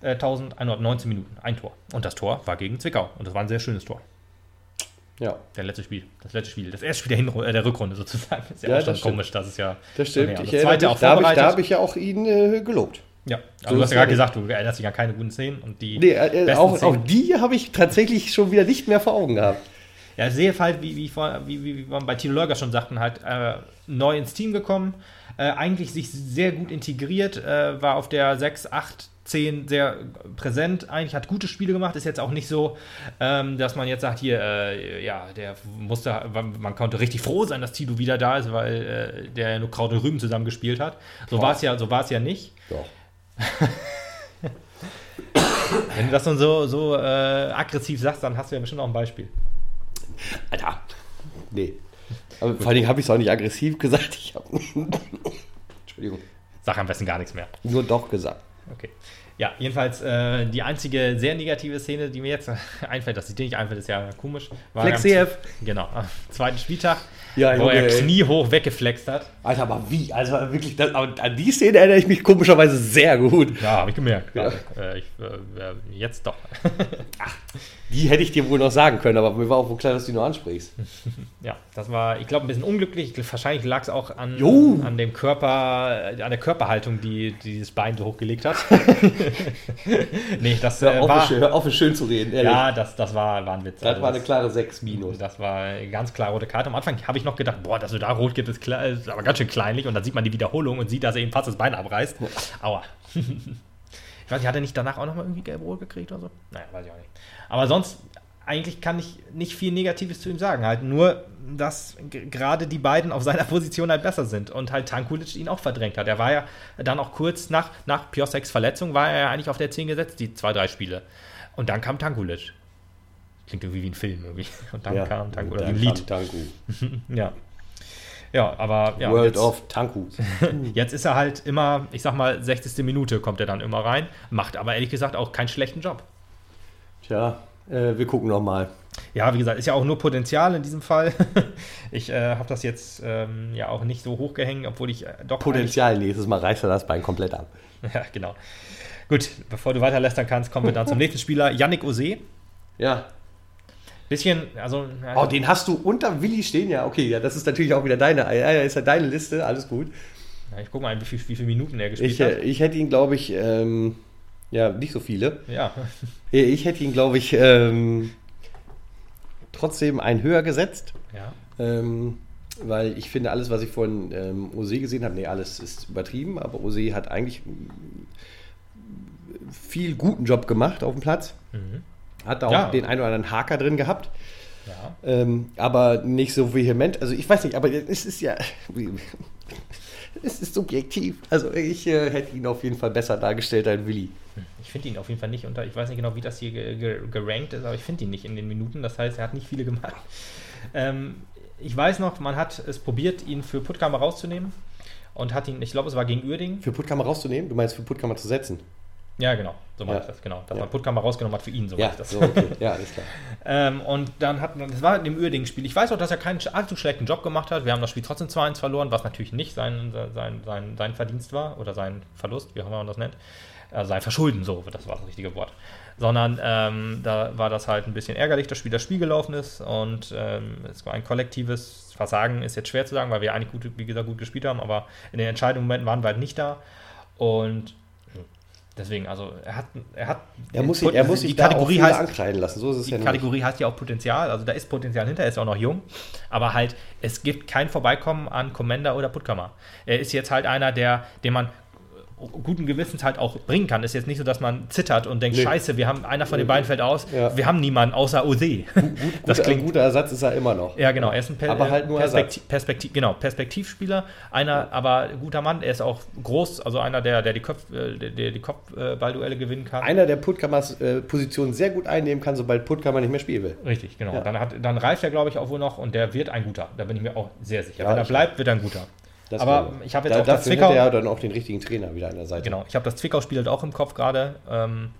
äh, 1119 Minuten. Ein Tor. Und das Tor war gegen Zwickau. Und das war ein sehr schönes Tor. Ja. Der letzte Spiel. Das letzte Spiel. Das erste Spiel der, Hinru äh, der Rückrunde sozusagen. Ist ja, ja auch schon komisch. Das ist ja. Das stimmt. Okay, ich zweite mich, auch da habe ich, hab ich ja auch ihn äh, gelobt. Ja, aber so du hast ja gerade gesagt, du erinnerst dich an keine guten Szenen und die. Nee, äh, auch, auch, die habe ich tatsächlich schon wieder nicht mehr vor Augen gehabt. Ja, ich sehe halt, wie, wie, vor, wie, wie, wie wir bei Tino Lörger schon sagten, halt äh, neu ins Team gekommen, äh, eigentlich sich sehr gut integriert, äh, war auf der 6, 8, 10 sehr präsent, eigentlich hat gute Spiele gemacht, ist jetzt auch nicht so, ähm, dass man jetzt sagt, hier, äh, ja, der musste, man konnte richtig froh sein, dass Tito wieder da ist, weil äh, der nur Kraut und Rüben zusammen gespielt hat. So war es ja, so ja nicht. Doch. Wenn du das dann so, so äh, aggressiv sagst, dann hast du ja bestimmt auch ein Beispiel. Alter, nee. Aber vor allen Dingen habe ich es auch nicht aggressiv gesagt. Ich habe. Entschuldigung. Sag am besten gar nichts mehr. Nur doch gesagt. Okay. Ja, jedenfalls äh, die einzige sehr negative Szene, die mir jetzt einfällt, dass sie dir nicht einfällt, ist ja komisch. War Flex CF. Genau, am zweiten Spieltag, ja, wo er kniehoch weggeflext hat. Alter, aber wie? Also wirklich, das, an die Szene erinnere ich mich komischerweise sehr gut. Ja, habe ich gemerkt. Ja. Äh, ich, äh, jetzt doch. Ach, die hätte ich dir wohl noch sagen können, aber mir war auch wohl klar, dass du die nur ansprichst. ja, das war, ich glaube, ein bisschen unglücklich. Wahrscheinlich lag es auch an, an dem Körper, an der Körperhaltung, die, die dieses Bein so hochgelegt hat. nee, das hör äh, war. Schön, hör auf, schön zu reden. Ehrlich. Ja, das, das war, war ein Witz. Das also war eine klare 6 minus. Das war eine ganz klare rote Karte. Am Anfang habe ich noch gedacht, boah, dass du da rot gibt, ist, klar, ist aber ganz schön kleinlich. Und dann sieht man die Wiederholung und sieht, dass er ihm fast das Bein abreißt. Aua. Ich weiß nicht, hat er nicht danach auch nochmal irgendwie gelb rot gekriegt oder so? Naja, weiß ich auch nicht. Aber sonst, eigentlich kann ich nicht viel Negatives zu ihm sagen. Halt nur, dass gerade die beiden auf seiner Position halt besser sind und halt Tankulic ihn auch verdrängt hat. Er war ja dann auch kurz nach, nach Pioseks Verletzung, war er ja eigentlich auf der 10 gesetzt, die zwei, drei Spiele. Und dann kam Tankulic. Klingt irgendwie wie ein Film irgendwie. Und dann ja, kam Tanku, oder wie ein Lied. Tanku. ja. Ja, aber ja, World jetzt, of Tanku. jetzt ist er halt immer, ich sag mal, 60. Minute kommt er dann immer rein, macht aber ehrlich gesagt auch keinen schlechten Job. Tja, äh, wir gucken noch mal. Ja, wie gesagt, ist ja auch nur Potenzial in diesem Fall. ich äh, habe das jetzt ähm, ja auch nicht so hochgehängt, obwohl ich äh, doch. Potenzial, nächstes Mal reißt er das Bein komplett ab. ja, genau. Gut, bevor du weiter lästern kannst, kommen wir dann zum nächsten Spieler, Yannick Ose. Ja. Bisschen, also. Oh, den hast du unter Willi stehen, ja. Okay, ja, das ist natürlich auch wieder deine, ja, ist ja deine Liste, alles gut. Ja, ich gucke mal, wie, viel, wie viele Minuten er gespielt ich, hat. Ich hätte ihn, glaube ich, ähm, ja, nicht so viele. Ja. Ich hätte ihn, glaube ich, ähm, trotzdem ein höher gesetzt. Ja. Ähm, weil ich finde, alles, was ich von ähm, Ose gesehen habe, nee, alles ist übertrieben, aber Ose hat eigentlich viel guten Job gemacht auf dem Platz. Mhm. Hat da auch ja. den einen oder anderen Haker drin gehabt. Ja. Ähm, aber nicht so vehement. Also ich weiß nicht, aber es ist ja. es ist subjektiv. Also ich äh, hätte ihn auf jeden Fall besser dargestellt als Willi. Ich finde ihn auf jeden Fall nicht unter, ich weiß nicht genau, wie das hier gerankt ist, aber ich finde ihn nicht in den Minuten. Das heißt, er hat nicht viele gemacht. Ähm, ich weiß noch, man hat es probiert, ihn für Puttkammer rauszunehmen und hat ihn, ich glaube, es war gegen Uerding. Für Puttkammer rauszunehmen? Du meinst für Puttkammer zu setzen? Ja, genau. So mache ja. ich das, genau. Dass ja. man Puttkammer rausgenommen hat für ihn, so ja, ich das. So, okay. Ja, alles klar. ähm, und dann hat man, das war in dem Uerdingen-Spiel. Ich weiß auch, dass er keinen allzu schlechten Job gemacht hat. Wir haben das Spiel trotzdem 2-1 verloren, was natürlich nicht sein, sein, sein, sein Verdienst war oder sein Verlust, wie auch immer man das nennt. Also sein Verschulden, so, das war das richtige Wort. Sondern ähm, da war das halt ein bisschen ärgerlich, dass Spiel das Spiel gelaufen ist und ähm, es war ein kollektives Versagen, ist jetzt schwer zu sagen, weil wir eigentlich gut, wie gesagt, gut gespielt haben, aber in den entscheidenden Momenten waren wir halt nicht da. Und Deswegen, also er hat, er hat er muss sich, er muss sich die Kategorie heißt, ankreiden lassen. So ist es die ja Kategorie nicht. heißt ja auch Potenzial, also da ist Potenzial hinter, er ist auch noch jung, aber halt es gibt kein Vorbeikommen an Commander oder Puttkammer. Er ist jetzt halt einer, der, den man guten Gewissens halt auch bringen kann. Ist jetzt nicht so, dass man zittert und denkt, nee. scheiße, wir haben einer von den beiden fällt aus, ja. wir haben niemanden außer. Gut, das klingt, ein guter Ersatz ist er immer noch. Ja, genau. Er ist ein per aber halt nur Perspektiv, Perspektiv, genau, Perspektivspieler, einer, ja. aber guter Mann. Er ist auch groß, also einer, der, der die, Kopf, äh, der, die Kopfballduelle gewinnen kann. Einer, der Puttkammers äh, Position sehr gut einnehmen kann, sobald Puttkammer nicht mehr spielen will. Richtig, genau. Ja. Dann, hat, dann reift er, glaube ich, auch wohl noch und der wird ein guter. Da bin ich mir auch sehr sicher. Wenn er bleibt, wird er ein guter. Das aber ich habe jetzt da, auch das Zwickau. ja dann auch den richtigen Trainer wieder an der Seite. Genau, ich habe das Zwickau-Spiel halt auch im Kopf gerade. Ähm,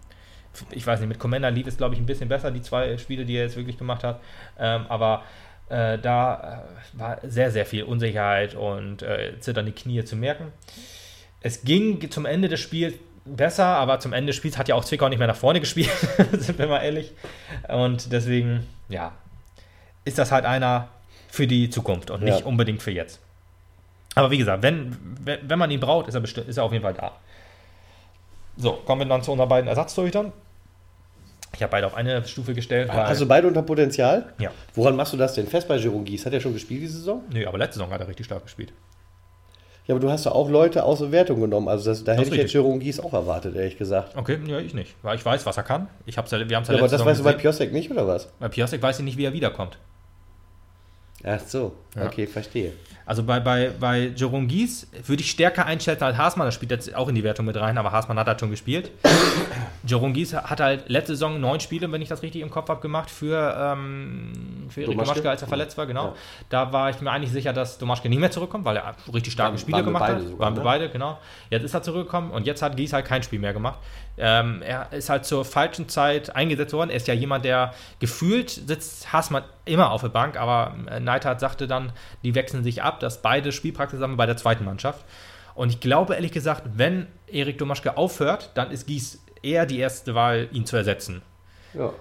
ich weiß nicht, mit Commander lief es, glaube ich, ein bisschen besser, die zwei Spiele, die er jetzt wirklich gemacht hat. Ähm, aber äh, da äh, war sehr, sehr viel Unsicherheit und äh, zitternde Knie zu merken. Es ging zum Ende des Spiels besser, aber zum Ende des Spiels hat ja auch Zwickau nicht mehr nach vorne gespielt, sind wir mal ehrlich. Und deswegen, ja, ist das halt einer für die Zukunft und nicht ja. unbedingt für jetzt. Aber wie gesagt, wenn, wenn man ihn braucht, ist er, bestimmt, ist er auf jeden Fall da. So, kommen wir dann zu unseren beiden Ersatztorhütern. Ich habe beide auf eine Stufe gestellt. Also beide unter Potenzial? Ja. Woran machst du das denn fest bei Jerome Gies? Hat er schon gespielt diese Saison? Nee, aber letzte Saison hat er richtig stark gespielt. Ja, aber du hast ja auch Leute außer Wertung genommen. Also das, da das hätte ich jetzt Jerome Gies auch erwartet, ehrlich gesagt. Okay, ja, ich nicht. Weil ich weiß, was er kann. Ich hab's ja, wir haben es ja, ja Aber das weißt du bei Piosek nicht, oder was? Bei Piosek weiß ich nicht, wie er wiederkommt. Ach so, ja. okay, verstehe. Also bei, bei, bei Jerome Gies würde ich stärker einschätzen als Haasmann. Das spielt jetzt auch in die Wertung mit rein, aber Haasmann hat halt schon gespielt. Jerome Gies hat halt letzte Saison neun Spiele, wenn ich das richtig im Kopf habe, gemacht für, ähm, für Erik Domaschke, als er verletzt war, genau. Ja. Da war ich mir eigentlich sicher, dass Domaschke nicht mehr zurückkommt, weil er richtig starke waren, Spiele waren gemacht hat. Sogar, waren wir ne? beide, genau. Jetzt ist er zurückgekommen und jetzt hat Gies halt kein Spiel mehr gemacht. Ähm, er ist halt zur falschen Zeit eingesetzt worden. Er ist ja jemand, der gefühlt sitzt Haasmann immer auf der Bank, aber äh, Neidhardt sagte dann, die wechseln sich ab, dass beide Spielpraxis haben bei der zweiten Mannschaft. Und ich glaube ehrlich gesagt, wenn Erik Domaschke aufhört, dann ist Gies eher die erste Wahl, ihn zu ersetzen. Ja.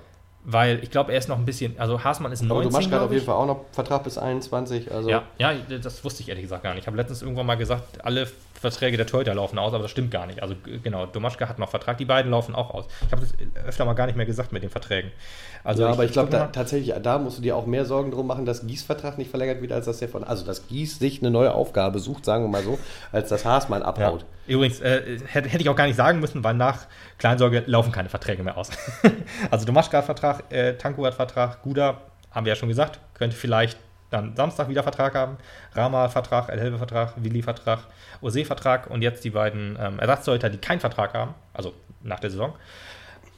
weil ich glaube, er ist noch ein bisschen, also Haasmann ist 19, Aber hat auf jeden Fall auch noch Vertrag bis 21. Also ja, ja, das wusste ich ehrlich gesagt gar nicht. Ich habe letztens irgendwann mal gesagt, alle Verträge der Torhüter laufen aus, aber das stimmt gar nicht. Also genau, Domaschka hat noch Vertrag, die beiden laufen auch aus. Ich habe das öfter mal gar nicht mehr gesagt mit den Verträgen. Also ja, ich, aber ich glaube tatsächlich, da musst du dir auch mehr Sorgen drum machen, dass Gies Vertrag nicht verlängert wird, als dass der von, also dass Gies sich eine neue Aufgabe sucht, sagen wir mal so, als dass Haasmann abhaut. Ja. Übrigens, äh, hätte, hätte, ich auch gar nicht sagen müssen, weil nach Kleinsorge laufen keine Verträge mehr aus. also Domaschka hat Vertrag, äh, Tanko hat Vertrag, Guda, haben wir ja schon gesagt, könnte vielleicht dann Samstag wieder Vertrag haben. Rama Vertrag, El Helve Vertrag, Willi Vertrag, Ose Vertrag und jetzt die beiden ähm, Ersatzleute, die keinen Vertrag haben, also nach der Saison.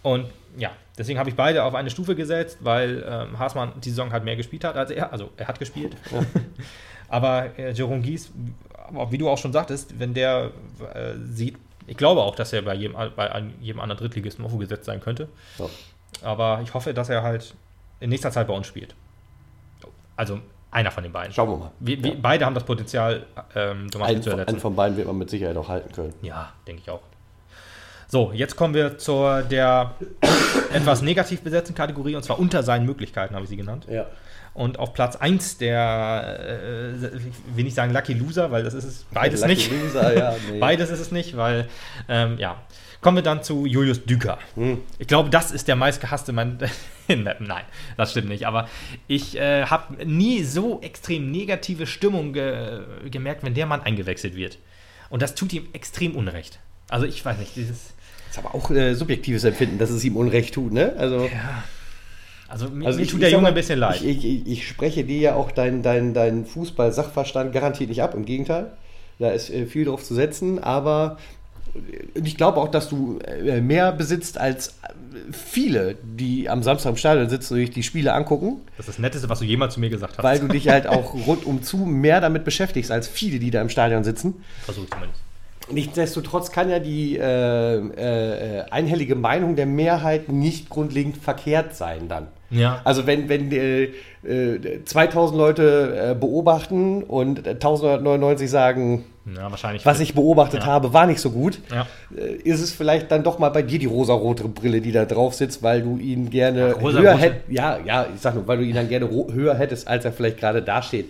Und ja, deswegen habe ich beide auf eine Stufe gesetzt, weil ähm, Haasmann die Saison halt mehr gespielt hat als er. Also er hat gespielt. Ja. aber äh, Jerome Gies, wie du auch schon sagtest, wenn der äh, sieht, ich glaube auch, dass er bei jedem, bei jedem anderen Drittligisten aufgesetzt sein könnte. Ja. Aber ich hoffe, dass er halt in nächster Zeit bei uns spielt. Also einer von den beiden. Schauen wir mal. Wir, wir ja. Beide haben das Potenzial, ähm, einen, zu ersetzen. Einen von beiden wird man mit Sicherheit auch halten können. Ja, denke ich auch. So, jetzt kommen wir zur der etwas negativ besetzten Kategorie und zwar unter seinen Möglichkeiten, habe ich sie genannt. Ja. Und auf Platz 1 der, äh, ich will nicht sagen Lucky Loser, weil das ist es beides Lucky nicht. Loser, ja, nee. beides ist es nicht, weil, ähm, ja. Kommen wir dann zu Julius Düker. Hm. Ich glaube, das ist der meistgehasste Mann in Mappen. Nein, das stimmt nicht. Aber ich äh, habe nie so extrem negative Stimmung ge gemerkt, wenn der Mann eingewechselt wird. Und das tut ihm extrem Unrecht. Also ich weiß nicht, dieses. Das ist aber auch äh, subjektives Empfinden, dass es ihm Unrecht tut, ne? Also. Ja. Also, mir, also mir tut der Junge ein bisschen leid. Ich, ich, ich, spreche dir ja auch deinen dein, dein Fußball-Sachverstand garantiert nicht ab, im Gegenteil. Da ist äh, viel drauf zu setzen, aber ich glaube auch, dass du äh, mehr besitzt als viele, die am Samstag im Stadion sitzen und sich die Spiele angucken. Das ist das Netteste, was du jemals zu mir gesagt hast. Weil du dich halt auch rundum zu mehr damit beschäftigst als viele, die da im Stadion sitzen. Versuche ich zumindest. Nichtsdestotrotz kann ja die äh, äh, einhellige Meinung der Mehrheit nicht grundlegend verkehrt sein dann. Ja. Also wenn, wenn äh, 2000 Leute äh, beobachten und 1999 sagen, ja, was ich beobachtet ja. habe, war nicht so gut, ja. Äh, ist es vielleicht dann doch mal bei dir die rosarote Brille, die da drauf sitzt, weil du ihn gerne Ach, höher hättest. Ja, ja, ich sag nur, weil du ihn dann gerne höher hättest, als er vielleicht gerade dasteht.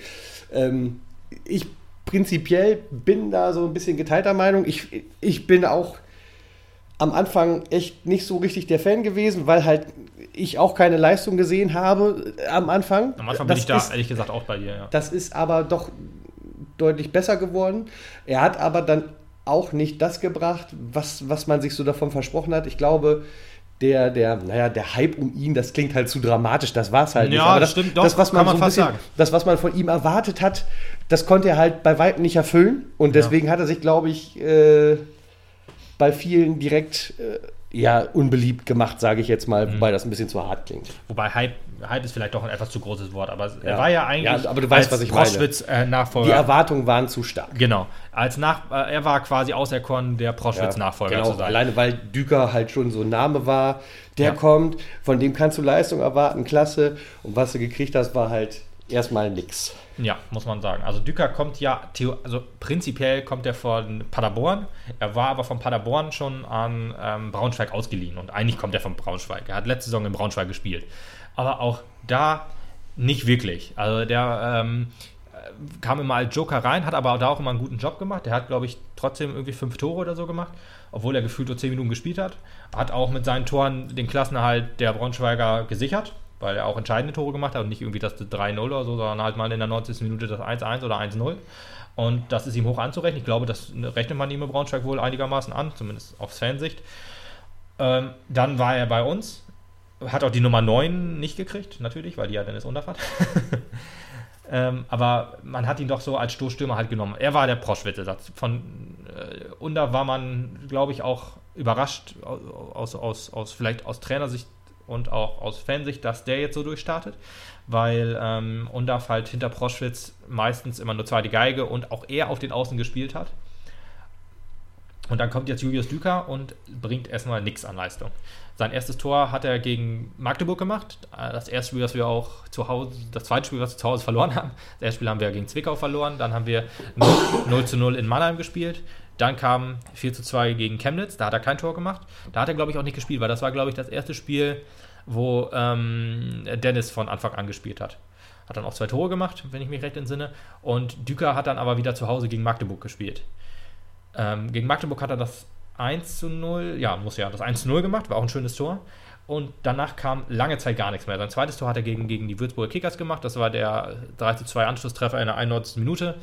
Ähm, ich prinzipiell bin da so ein bisschen geteilter Meinung. Ich, ich bin auch am Anfang echt nicht so richtig der Fan gewesen, weil halt ich auch keine Leistung gesehen habe äh, am Anfang. Am Anfang das bin ich da ist, ehrlich gesagt auch bei dir, ja. Das ist aber doch deutlich besser geworden. Er hat aber dann auch nicht das gebracht, was, was man sich so davon versprochen hat. Ich glaube, der, der, naja, der Hype um ihn, das klingt halt zu dramatisch, das war es halt ja, nicht. Aber das, stimmt, doch, das, was man, man so bisschen, das, was man von ihm erwartet hat, das konnte er halt bei weitem nicht erfüllen. Und deswegen ja. hat er sich, glaube ich, äh, bei vielen direkt äh, ja, unbeliebt gemacht, sage ich jetzt mal, mhm. wobei das ein bisschen zu hart klingt. Wobei Hype, Hype ist vielleicht doch ein etwas zu großes Wort, aber ja. er war ja eigentlich ja, aber du weißt, was ich Proschwitz äh, Nachfolger. Die Erwartungen waren zu stark. Genau. Als nach, äh, er war quasi auserkoren, der Proschwitz Nachfolger genau, zu sein. Alleine weil Düker halt schon so ein Name war, der ja. kommt, von dem kannst du Leistung erwarten, klasse. Und was du gekriegt hast, war halt erstmal nix. Ja, muss man sagen. Also Düker kommt ja, also prinzipiell kommt er von Paderborn. Er war aber von Paderborn schon an ähm, Braunschweig ausgeliehen und eigentlich kommt er von Braunschweig. Er hat letzte Saison in Braunschweig gespielt. Aber auch da nicht wirklich. Also der ähm, kam immer als Joker rein, hat aber da auch immer einen guten Job gemacht. Der hat, glaube ich, trotzdem irgendwie fünf Tore oder so gemacht, obwohl er gefühlt nur zehn Minuten gespielt hat. Hat auch mit seinen Toren den Klassenerhalt der Braunschweiger gesichert weil er auch entscheidende Tore gemacht hat und nicht irgendwie das 3-0 oder so, sondern halt mal in der 90. Minute das 1-1 oder 1-0. Und das ist ihm hoch anzurechnen. Ich glaube, das rechnet man ihm im Braunschweig wohl einigermaßen an, zumindest aus Fansicht. Ähm, dann war er bei uns, hat auch die Nummer 9 nicht gekriegt, natürlich, weil die ja Dennis Unterfahrt. ähm, aber man hat ihn doch so als Stoßstürmer halt genommen. Er war der Proschwitze-Satz. Von äh, Under war man, glaube ich, auch überrascht, aus, aus, aus, vielleicht aus Trainersicht und auch aus Fansicht, dass der jetzt so durchstartet, weil ähm, Undaf halt hinter Proschwitz meistens immer nur zweite Geige und auch er auf den Außen gespielt hat. Und dann kommt jetzt Julius Düker und bringt erstmal nichts an Leistung. Sein erstes Tor hat er gegen Magdeburg gemacht. Das erste Spiel, das wir auch zu Hause, das zweite Spiel, was wir zu Hause verloren haben. Das erste Spiel haben wir gegen Zwickau verloren. Dann haben wir 0, 0 zu 0 in Mannheim gespielt. Dann kam 4 zu 2 gegen Chemnitz, da hat er kein Tor gemacht. Da hat er, glaube ich, auch nicht gespielt, weil das war, glaube ich, das erste Spiel, wo ähm, Dennis von Anfang an gespielt hat. Hat dann auch zwei Tore gemacht, wenn ich mich recht entsinne. Und Düker hat dann aber wieder zu Hause gegen Magdeburg gespielt. Ähm, gegen Magdeburg hat er das 1 zu 0, ja, muss ja das 1 zu 0 gemacht, war auch ein schönes Tor. Und danach kam lange Zeit gar nichts mehr. Sein zweites Tor hat er gegen, gegen die Würzburger Kickers gemacht. Das war der 3 zu 2 Anschlusstreffer in der 91. Minute.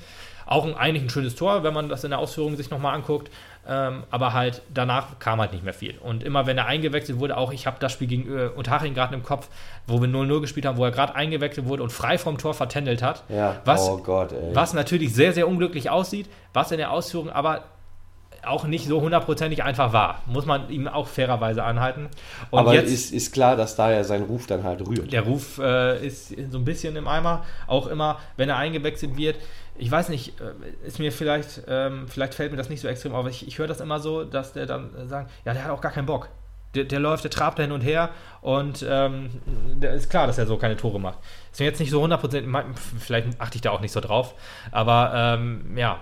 Auch ein, eigentlich ein schönes Tor, wenn man das in der Ausführung sich nochmal anguckt. Ähm, aber halt danach kam halt nicht mehr viel. Und immer wenn er eingewechselt wurde, auch ich habe das Spiel gegen äh, Unterhaching gerade im Kopf, wo wir 0-0 gespielt haben, wo er gerade eingewechselt wurde und frei vom Tor vertändelt hat. Ja, was, oh Gott. Was natürlich sehr, sehr unglücklich aussieht, was in der Ausführung aber auch nicht so hundertprozentig einfach war. Muss man ihm auch fairerweise anhalten. Und Aber jetzt ist, ist klar, dass da ja sein Ruf dann halt rührt. Der Ruf äh, ist so ein bisschen im Eimer. Auch immer, wenn er eingewechselt wird. Ich weiß nicht, äh, ist mir vielleicht, ähm, vielleicht fällt mir das nicht so extrem auf. Ich, ich höre das immer so, dass der dann sagt, ja, der hat auch gar keinen Bock. Der, der, läuft, der trabt da hin und her und ähm, ist klar, dass er so keine Tore macht. Ist mir jetzt nicht so hundertprozentig, vielleicht achte ich da auch nicht so drauf, aber ähm, ja,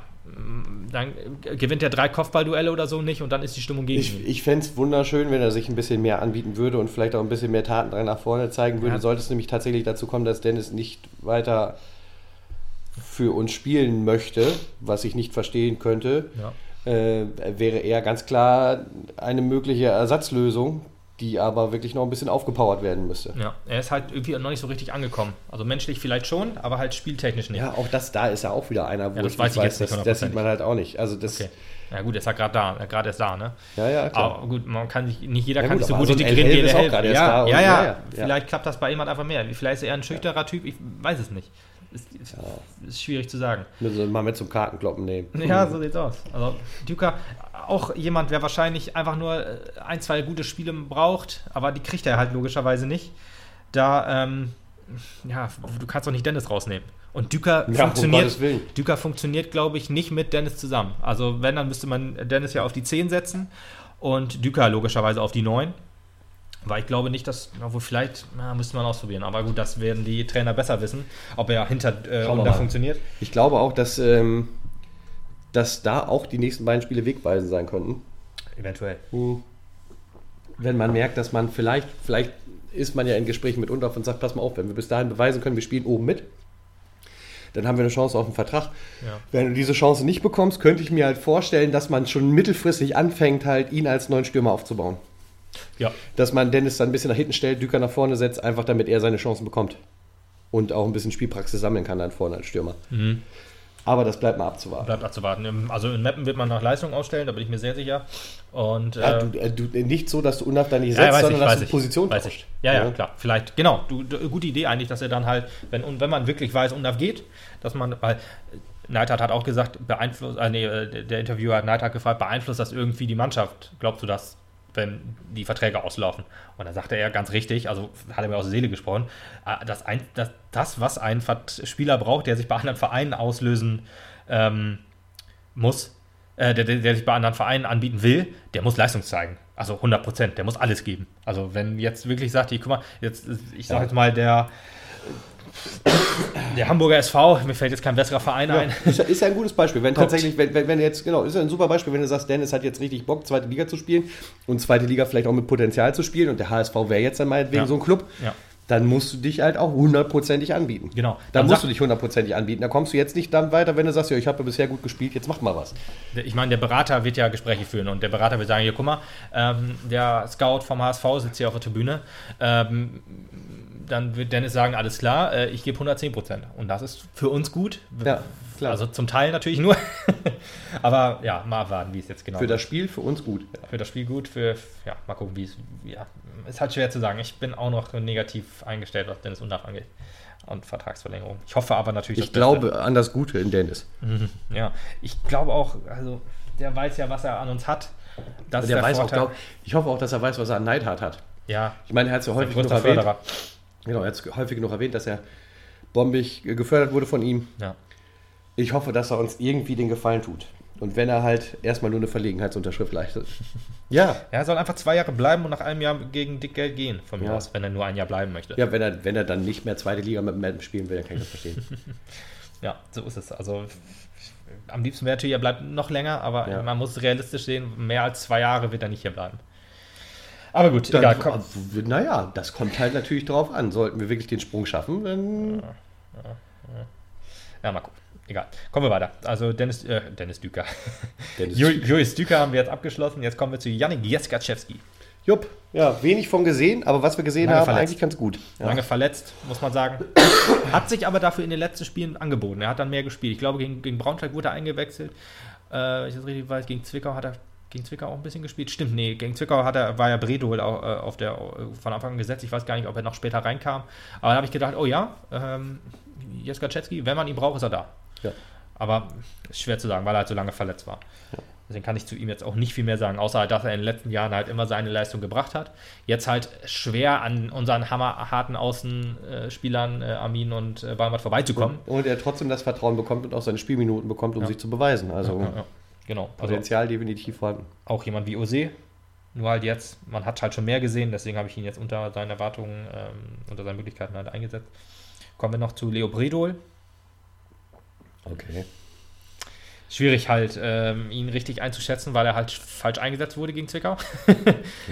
dann gewinnt er drei Kopfballduelle oder so nicht und dann ist die Stimmung gegen ich, ihn. Ich fände es wunderschön, wenn er sich ein bisschen mehr anbieten würde und vielleicht auch ein bisschen mehr Taten nach vorne zeigen würde. Ja. Sollte es nämlich tatsächlich dazu kommen, dass Dennis nicht weiter für uns spielen möchte, was ich nicht verstehen könnte, ja. äh, wäre er ganz klar eine mögliche Ersatzlösung, die aber wirklich noch ein bisschen aufgepowert werden müsste. Ja, er ist halt irgendwie noch nicht so richtig angekommen. Also menschlich vielleicht schon, aber halt spieltechnisch nicht. Ja, auch das, da ist er auch wieder einer, wo ja, das ich weiß ich weiß, jetzt das, das sieht man halt auch nicht. Also das. Okay. Ja gut, er ist ja gerade da, gerade erst da, ne? Ja, ja, klar. Aber gut, man kann sich, nicht jeder ja, kann gut, sich so gut integrieren wie der Held. Ja, ja, ja, ja, Vielleicht klappt das bei jemand einfach mehr. Vielleicht ist er ein schüchterer Typ, ich weiß es nicht. Ist, ja. ist schwierig zu sagen. Müssen wir mal mit zum Kartenkloppen nehmen. Ja, so sieht's aus. Also Duca, auch jemand, der wahrscheinlich einfach nur äh, ein, zwei gute Spiele braucht, aber die kriegt er halt logischerweise nicht. Da, ähm, ja, du kannst doch nicht Dennis rausnehmen. Und Düker ja, funktioniert, Düker funktioniert, glaube ich, nicht mit Dennis zusammen. Also wenn, dann müsste man Dennis ja auf die 10 setzen und Düker logischerweise auf die 9. Weil ich glaube nicht, dass, obwohl vielleicht na, müsste man ausprobieren. Aber gut, das werden die Trainer besser wissen, ob er hinter äh, und da funktioniert. Ich glaube auch, dass, ähm, dass da auch die nächsten beiden Spiele wegweisend sein könnten. Eventuell. Hm. Wenn man merkt, dass man vielleicht, vielleicht ist man ja in Gesprächen mit Undorf und sagt, pass mal auf, wenn wir bis dahin beweisen können, wir spielen oben mit, dann haben wir eine Chance auf einen Vertrag. Ja. Wenn du diese Chance nicht bekommst, könnte ich mir halt vorstellen, dass man schon mittelfristig anfängt, halt ihn als neuen Stürmer aufzubauen. Ja. Dass man Dennis dann ein bisschen nach hinten stellt, Düker nach vorne setzt, einfach damit er seine Chancen bekommt. Und auch ein bisschen Spielpraxis sammeln kann dann vorne als Stürmer. Mhm. Aber das bleibt mal abzuwarten. Bleibt abzuwarten. Also in Mappen wird man nach Leistung ausstellen, da bin ich mir sehr sicher. Und, ja, du, äh, du, nicht so, dass du nicht setzt, ja, sondern ich, dass du Position weiß ich. Ja, ja, ja, klar. Vielleicht, genau. Du, du, gute Idee eigentlich, dass er dann halt, wenn, wenn man wirklich weiß, Unaf geht, dass man, weil Neidhardt hat auch gesagt, beeinflusst, äh, nee, äh, der Interviewer hat Neidhardt gefragt, beeinflusst das irgendwie die Mannschaft? Glaubst du das? Wenn die Verträge auslaufen. Und da sagte er ganz richtig, also hat er mir aus der Seele gesprochen, äh, dass ein, dass das, was ein Spieler braucht, der sich bei anderen Vereinen auslösen ähm, muss, äh, der, der, sich bei anderen Vereinen anbieten will, der muss Leistung zeigen. Also 100 Prozent, der muss alles geben. Also wenn jetzt wirklich sagt, ich guck mal, jetzt, ich sag jetzt mal, der der Hamburger SV, mir fällt jetzt kein besserer Verein ja, ein. Ist, ist ja ein gutes Beispiel. Wenn Kommt. tatsächlich, wenn, wenn, wenn jetzt, genau, ist ja ein super Beispiel, wenn du sagst, Dennis hat jetzt richtig Bock, zweite Liga zu spielen und zweite Liga vielleicht auch mit Potenzial zu spielen und der HSV wäre jetzt dann meinetwegen ja. so ein Club. Ja dann musst du dich halt auch hundertprozentig anbieten. Genau. Dann, dann musst du dich hundertprozentig anbieten. Da kommst du jetzt nicht dann weiter, wenn du sagst, ja, ich habe bisher gut gespielt, jetzt mach mal was. Ich meine, der Berater wird ja Gespräche führen und der Berater wird sagen, hier, guck mal, ähm, der Scout vom HSV sitzt hier auf der Tribüne. Ähm, dann wird Dennis sagen, alles klar, äh, ich gebe 110 Prozent. Und das ist für uns gut. Ja, klar. Also zum Teil natürlich nur. Aber ja, mal abwarten, wie es jetzt genau Für das Spiel für uns gut. Ja. Für das Spiel gut, für, ja, mal gucken, wie es, ja, ist halt schwer zu sagen. Ich bin auch noch negativ eingestellt, was Dennis Undach angeht. Und Vertragsverlängerung. Ich hoffe aber natürlich. Ich glaube Beste. an das Gute in Dennis. Mhm, ja, ich glaube auch, also der weiß ja, was er an uns hat. Das der, der weiß auch, glaub, ich hoffe auch, dass er weiß, was er an Neidhardt hat. Ja. Ich meine, er hat es ja häufig genug erwähnt. Genau, er hat es häufig genug erwähnt, dass er bombig gefördert wurde von ihm. Ja. Ich hoffe, dass er uns irgendwie den Gefallen tut. Und wenn er halt erstmal nur eine Verlegenheitsunterschrift leistet. ja. Er soll einfach zwei Jahre bleiben und nach einem Jahr gegen dick Geld gehen, von mir ja. aus, wenn er nur ein Jahr bleiben möchte. Ja, wenn er, wenn er dann nicht mehr zweite Liga mit dem spielen will, dann kann ich das verstehen. ja, so ist es. Also am liebsten wäre natürlich, er bleibt noch länger, aber ja. man muss realistisch sehen, mehr als zwei Jahre wird er nicht hier bleiben. Aber gut, dann, egal. Komm. Naja, das kommt halt natürlich drauf an. Sollten wir wirklich den Sprung schaffen, dann. Ja, ja, ja. mal gucken. Egal. Kommen wir weiter. Also Dennis, äh, Dennis Düker. Dennis Julius Düker haben wir jetzt abgeschlossen. Jetzt kommen wir zu Janik Jeskaczewski. Jupp, ja, wenig von gesehen, aber was wir gesehen Lange haben, verletzt. eigentlich ganz gut. Ja. Lange verletzt, muss man sagen. hat sich aber dafür in den letzten Spielen angeboten. Er hat dann mehr gespielt. Ich glaube, gegen, gegen Braunschweig wurde er eingewechselt. Äh, ich das richtig weiß, gegen Zwickau hat er gegen Zwickau auch ein bisschen gespielt. Stimmt, nee, gegen Zwickau hat er, war ja Bredol auch, äh, auf der, von Anfang an gesetzt. Ich weiß gar nicht, ob er noch später reinkam. Aber da habe ich gedacht, oh ja, ähm, Jeska Czetski, wenn man ihn braucht, ist er da. Ja. Aber ist schwer zu sagen, weil er halt so lange verletzt war. Ja. Deswegen kann ich zu ihm jetzt auch nicht viel mehr sagen, außer halt, dass er in den letzten Jahren halt immer seine Leistung gebracht hat. Jetzt halt schwer an unseren hammerharten Außenspielern äh, Armin und äh, Balmert vorbeizukommen. Und, und, er trotzdem das Vertrauen bekommt und auch seine Spielminuten bekommt, um ja. sich zu beweisen. Also ja, genau. Potenzial also, definitiv vorhanden. Auch jemand wie Ose, nur halt jetzt, man hat halt schon mehr gesehen, deswegen habe ich ihn jetzt unter seinen Erwartungen, ähm, unter seinen Möglichkeiten halt eingesetzt. Kommen wir noch zu Leo Bredol. Okay schwierig halt, ähm, ihn richtig einzuschätzen, weil er halt falsch eingesetzt wurde gegen Zwickau. ja.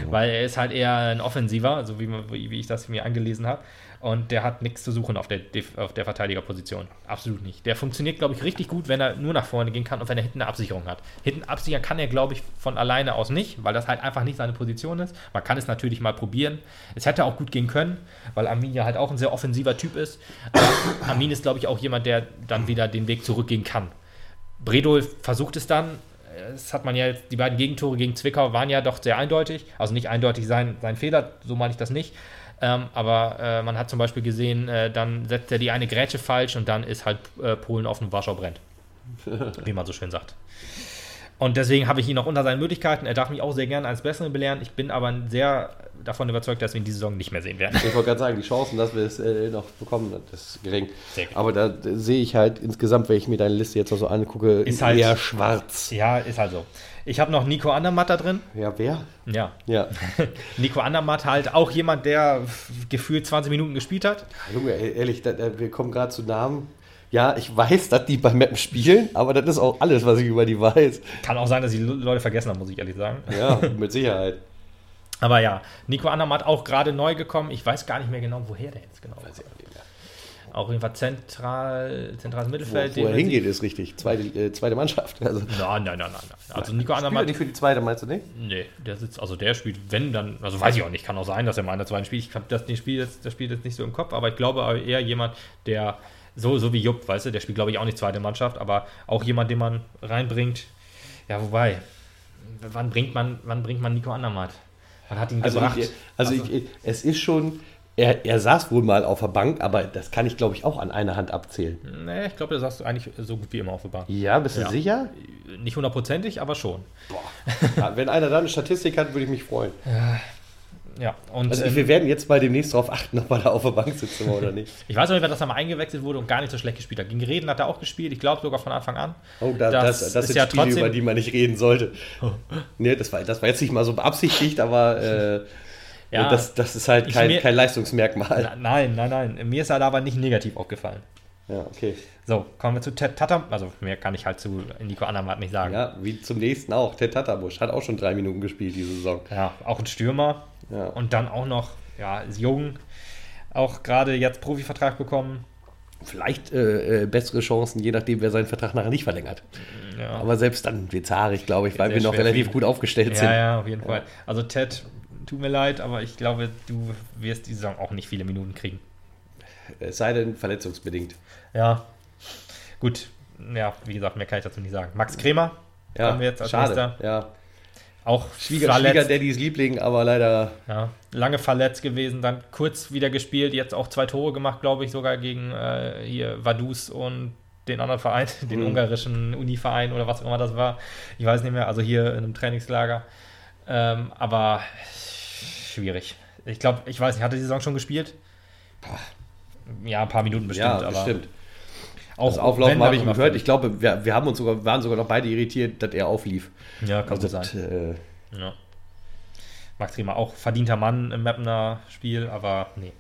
Weil er ist halt eher ein Offensiver, so wie, wie ich das mir angelesen habe. Und der hat nichts zu suchen auf der, auf der Verteidigerposition. Absolut nicht. Der funktioniert, glaube ich, richtig gut, wenn er nur nach vorne gehen kann und wenn er hinten eine Absicherung hat. Hinten absichern kann er, glaube ich, von alleine aus nicht, weil das halt einfach nicht seine Position ist. Man kann es natürlich mal probieren. Es hätte auch gut gehen können, weil Armin ja halt auch ein sehr offensiver Typ ist. Aber Armin ist, glaube ich, auch jemand, der dann wieder den Weg zurückgehen kann. Bredol versucht es dann. Das hat man ja jetzt, die beiden Gegentore gegen Zwickau waren ja doch sehr eindeutig. Also nicht eindeutig sein, sein Fehler, so meine ich das nicht. Ähm, aber äh, man hat zum Beispiel gesehen, äh, dann setzt er die eine Grätsche falsch und dann ist halt äh, Polen offen, Warschau brennt. Wie man so schön sagt. Und deswegen habe ich ihn noch unter seinen Möglichkeiten. Er darf mich auch sehr gerne als Besseren belehren. Ich bin aber sehr davon überzeugt, dass wir ihn diese Saison nicht mehr sehen werden. Ich wollte gerade sagen, die Chancen, dass wir es äh, noch bekommen, das ist gering. Aber da sehe ich halt insgesamt, wenn ich mir deine Liste jetzt noch so angucke, ist halt, eher schwarz. Ja, ist halt so. Ich habe noch Nico Andermatt da drin. Ja, wer? Ja. ja. Nico Andermatt halt auch jemand, der gefühlt 20 Minuten gespielt hat. Junge, ehrlich, da, da, wir kommen gerade zu Namen ja, ich weiß, dass die bei Mappen spielen, aber das ist auch alles, was ich über die weiß. Kann auch sein, dass die Leute vergessen haben, muss ich ehrlich sagen. Ja, mit Sicherheit. aber ja, Nico Andermatt auch gerade neu gekommen. Ich weiß gar nicht mehr genau, woher der jetzt genau weiß. Ich auch, nicht mehr. Auch jedenfalls zentral, zentrales Mittelfeld. Wo, wo er hingeht, ist richtig. Zweite, äh, zweite Mannschaft. Also. Nein, nein, nein, nein. Also Nico Andermatt. nicht für die zweite, meinst du nicht? Nee, der sitzt, also der spielt, wenn dann, also weiß ich auch nicht, kann auch sein, dass er mal in der zweiten spielt. Ich habe das, Spiel jetzt, das Spiel jetzt nicht so im Kopf, aber ich glaube eher jemand, der so, so wie Jupp, weißt du, der spielt, glaube ich, auch nicht zweite Mannschaft, aber auch jemand, den man reinbringt. Ja, wobei, wann bringt man, wann bringt man Nico Andermatt? Wann hat ihn also gebracht? Ich, also, also ich, es ist schon, er, er saß wohl mal auf der Bank, aber das kann ich, glaube ich, auch an einer Hand abzählen. Nee, ich glaube, da saß du eigentlich so gut wie immer auf der Bank. Ja, bist du ja. sicher? Nicht hundertprozentig, aber schon. Boah. Ja, wenn einer da eine Statistik hat, würde ich mich freuen. Ja. Ja, und, also ähm, wir werden jetzt mal demnächst darauf achten, ob er da auf der Bank sitzt oder nicht. ich weiß auch nicht, dass er mal eingewechselt wurde und gar nicht so schlecht gespielt hat. Gegen Reden hat er auch gespielt, ich glaube sogar von Anfang an. Oh, da, das, das, das, sind ja Spiele, trotzdem, über die man nicht reden sollte. Oh. nee, das war, das war jetzt nicht mal so beabsichtigt, aber äh, ja, das, das ist halt kein, mir, kein Leistungsmerkmal. nein, nein, nein. Mir ist er aber nicht negativ aufgefallen. Ja, okay. So, kommen wir zu Ted Tatam. Also mehr kann ich halt zu Nico Andermatt nicht sagen. Ja, wie zum nächsten auch. Ted Tatabusch hat auch schon drei Minuten gespielt diese Saison. Ja, auch ein Stürmer. Ja. Und dann auch noch, ja, ist jung. Auch gerade jetzt Profivertrag bekommen. Vielleicht äh, äh, bessere Chancen, je nachdem, wer seinen Vertrag nachher nicht verlängert. Ja. Aber selbst dann wird es glaube ich, weil wir noch relativ gut aufgestellt ja, sind. Ja, ja, auf jeden Fall. Also Ted, tut mir leid, aber ich glaube, du wirst die Saison auch nicht viele Minuten kriegen. Es sei denn, verletzungsbedingt. Ja. Gut. Ja, wie gesagt, mehr kann ich dazu nicht sagen. Max Kremer ja, haben wir jetzt als schade. Nächster. Ja. Auch Schwieger, verletzt. Daddys Liebling, aber leider. Ja, lange verletzt gewesen, dann kurz wieder gespielt, jetzt auch zwei Tore gemacht, glaube ich, sogar gegen äh, hier Vaduz und den anderen Verein, den mhm. ungarischen Univerein oder was auch immer das war. Ich weiß nicht mehr, also hier in einem Trainingslager. Ähm, aber schwierig. Ich glaube, ich weiß nicht, hat er die Saison schon gespielt? Ja, ein paar Minuten bestimmt. Ja, bestimmt. Auch das Auflaufen habe ich gehört. Ich glaube, wir, wir haben uns sogar, waren sogar noch beide irritiert, dass er auflief. Ja, kann also sein. Äh, ja. Max Riemer auch verdienter Mann im Mapner Spiel, aber nee.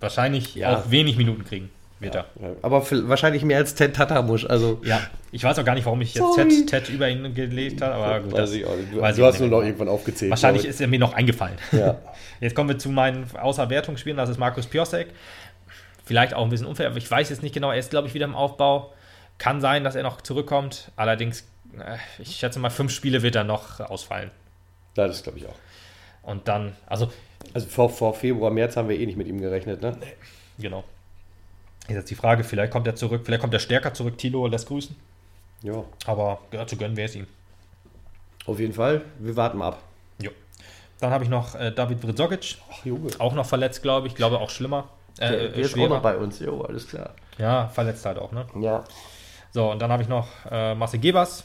Wahrscheinlich ja. auch wenig Minuten kriegen. Wird ja, er. Aber für, wahrscheinlich mehr als Ted Tatamusch. Also ja, ich weiß auch gar nicht, warum ich jetzt Ted, Ted, über ihn gelegt habe, aber gut, weiß ich auch nicht. Du, du hast nur noch irgendwann aufgezählt. Wahrscheinlich ist er mir noch eingefallen. Ja. Jetzt kommen wir zu meinen Außerwertungsspielen. Das ist Markus Piosek. Vielleicht auch ein bisschen unfair, aber ich weiß jetzt nicht genau. Er ist, glaube ich, wieder im Aufbau. Kann sein, dass er noch zurückkommt. Allerdings, äh, ich schätze mal, fünf Spiele wird er noch ausfallen. Ja, das glaube ich auch. Und dann, also. Also vor, vor Februar, März haben wir eh nicht mit ihm gerechnet, ne? Genau. Ist jetzt die Frage, vielleicht kommt er zurück, vielleicht kommt er stärker zurück. Tilo lässt grüßen. Ja. Aber zu gönnen wäre es ihm. Auf jeden Fall, wir warten ab. Jo. Dann habe ich noch äh, David Brzogic. Ach, Junge. Auch noch verletzt, glaube ich. Glaube auch schlimmer. Äh, der, der ist auch noch bei uns, jo, alles klar. Ja, verletzt halt auch, ne? Ja. So, und dann habe ich noch äh, Marcel Gebers.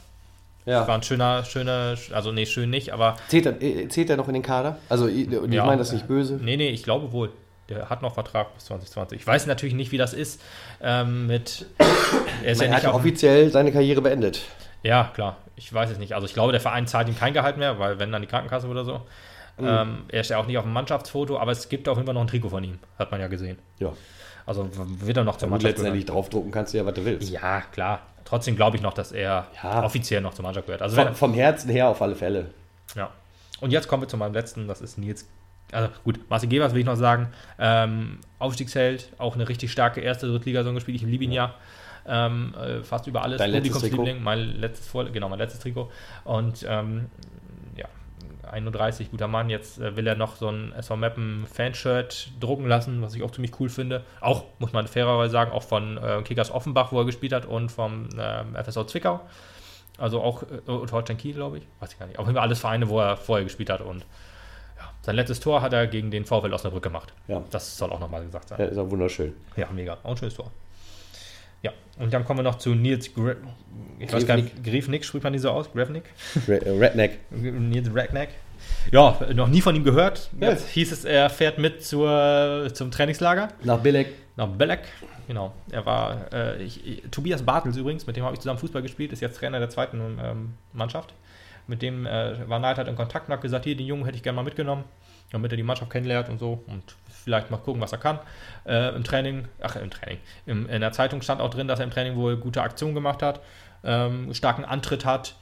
Ja. War ein schöner, schöner, also nee, schön nicht, aber. Zählt er, äh, zählt er noch in den Kader? Also, ich, ich ja, meine das nicht böse. Nee, nee, ich glaube wohl. Der hat noch Vertrag bis 2020. Ich weiß natürlich nicht, wie das ist ähm, mit. Er ist ja hat offiziell seine Karriere beendet. Ja, klar. Ich weiß es nicht. Also ich glaube, der Verein zahlt ihm kein Gehalt mehr, weil wenn dann die Krankenkasse oder so. Mhm. Ähm, er ist ja auch nicht auf dem Mannschaftsfoto, aber es gibt auf jeden Fall noch ein Trikot von ihm. Hat man ja gesehen. Ja. Also wird er noch zur ja, Mannschaft letztendlich draufdrucken kannst du ja, was du willst. Ja, klar. Trotzdem glaube ich noch, dass er ja. offiziell noch zur Mannschaft gehört. Also vom, vom Herzen her auf alle Fälle. Ja. Und jetzt kommen wir zu meinem letzten, das ist Nils also gut, Marcel Gebers will ich noch sagen, ähm, Aufstiegsheld, auch eine richtig starke erste Drittligasaison gespielt. Ich liebe ihn ja. Ähm, äh, fast über alles. Dein Publikumsliebling, mein letztes Vor genau, mein letztes Trikot. Und ähm, ja, 31, guter Mann. Jetzt äh, will er noch so ein SV Mappen Fanshirt drucken lassen, was ich auch ziemlich cool finde. Auch, muss man fairerweise sagen, auch von äh, Kickers Offenbach, wo er gespielt hat, und vom äh, FSV Zwickau. Also auch äh, Holstein Kiel, glaube ich. Weiß ich gar nicht. Auf jeden Fall alles Vereine, wo er vorher gespielt hat und sein letztes Tor hat er gegen den VfL Osnabrück gemacht. Ja. Das soll auch nochmal gesagt sein. Ja, ist auch wunderschön. Ja, mega. Auch ein schönes Tor. Ja, und dann kommen wir noch zu Nils Gre ich weiß gar nicht, Griefnick, spricht man die so aus? Grevnick? Äh, Redneck. Nils Redneck. Ja, noch nie von ihm gehört. Jetzt ja. hieß es, er fährt mit zur, zum Trainingslager. Nach Bilek. Nach Bilek, genau. Er war, äh, ich, Tobias Bartels übrigens, mit dem habe ich zusammen Fußball gespielt, ist jetzt Trainer der zweiten ähm, Mannschaft. Mit dem äh, war Neid halt in Kontakt und hat gesagt, hier, den Jungen hätte ich gerne mal mitgenommen, damit er die Mannschaft kennenlernt und so und vielleicht mal gucken, was er kann. Äh, Im Training, ach im Training, Im, in der Zeitung stand auch drin, dass er im Training wohl gute Aktionen gemacht hat, ähm, starken Antritt hat.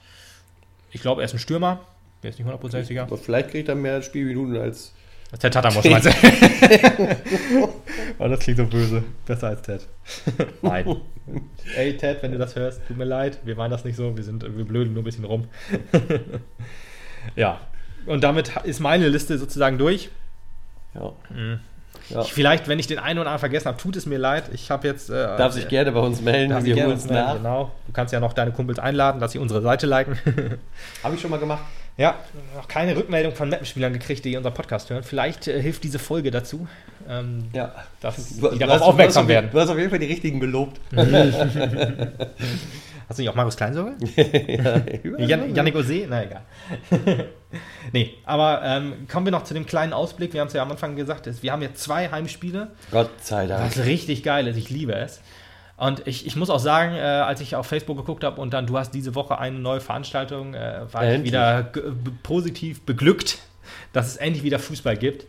Ich glaube, er ist ein Stürmer, bin jetzt nicht hundertprozentig sicher. Aber vielleicht kriegt er mehr Spielminuten als Ted Tatamosch meinst du? Oh, das klingt so böse. Besser als Ted. Nein. Ey, Ted, wenn du das hörst, tut mir leid. Wir meinen das nicht so. Wir, sind, wir blöden nur ein bisschen rum. ja. Und damit ist meine Liste sozusagen durch. Ja. Mhm. Ja. Ich, vielleicht, wenn ich den einen oder anderen vergessen habe, tut es mir leid. Ich habe jetzt. Äh, Darf sich gerne bei uns melden. Wir holen uns nach. Genau. Du kannst ja noch deine Kumpels einladen, dass sie unsere Seite liken. habe ich schon mal gemacht. Ja, noch keine Rückmeldung von Mappenspielern gekriegt, die unseren Podcast hören. Vielleicht äh, hilft diese Folge dazu, ähm, ja. dass die darauf hast, aufmerksam du werden. Du hast auf jeden Fall die richtigen gelobt. hast du nicht auch Markus Kleinsorge? ja, Jan Janik Ose? Na egal. nee, aber ähm, kommen wir noch zu dem kleinen Ausblick. Wir haben es ja am Anfang gesagt, wir haben jetzt zwei Heimspiele. Gott sei Dank. Was richtig geil ist, ich liebe es. Und ich, ich muss auch sagen, äh, als ich auf Facebook geguckt habe und dann du hast diese Woche eine neue Veranstaltung, äh, war endlich. ich wieder positiv beglückt, dass es endlich wieder Fußball gibt.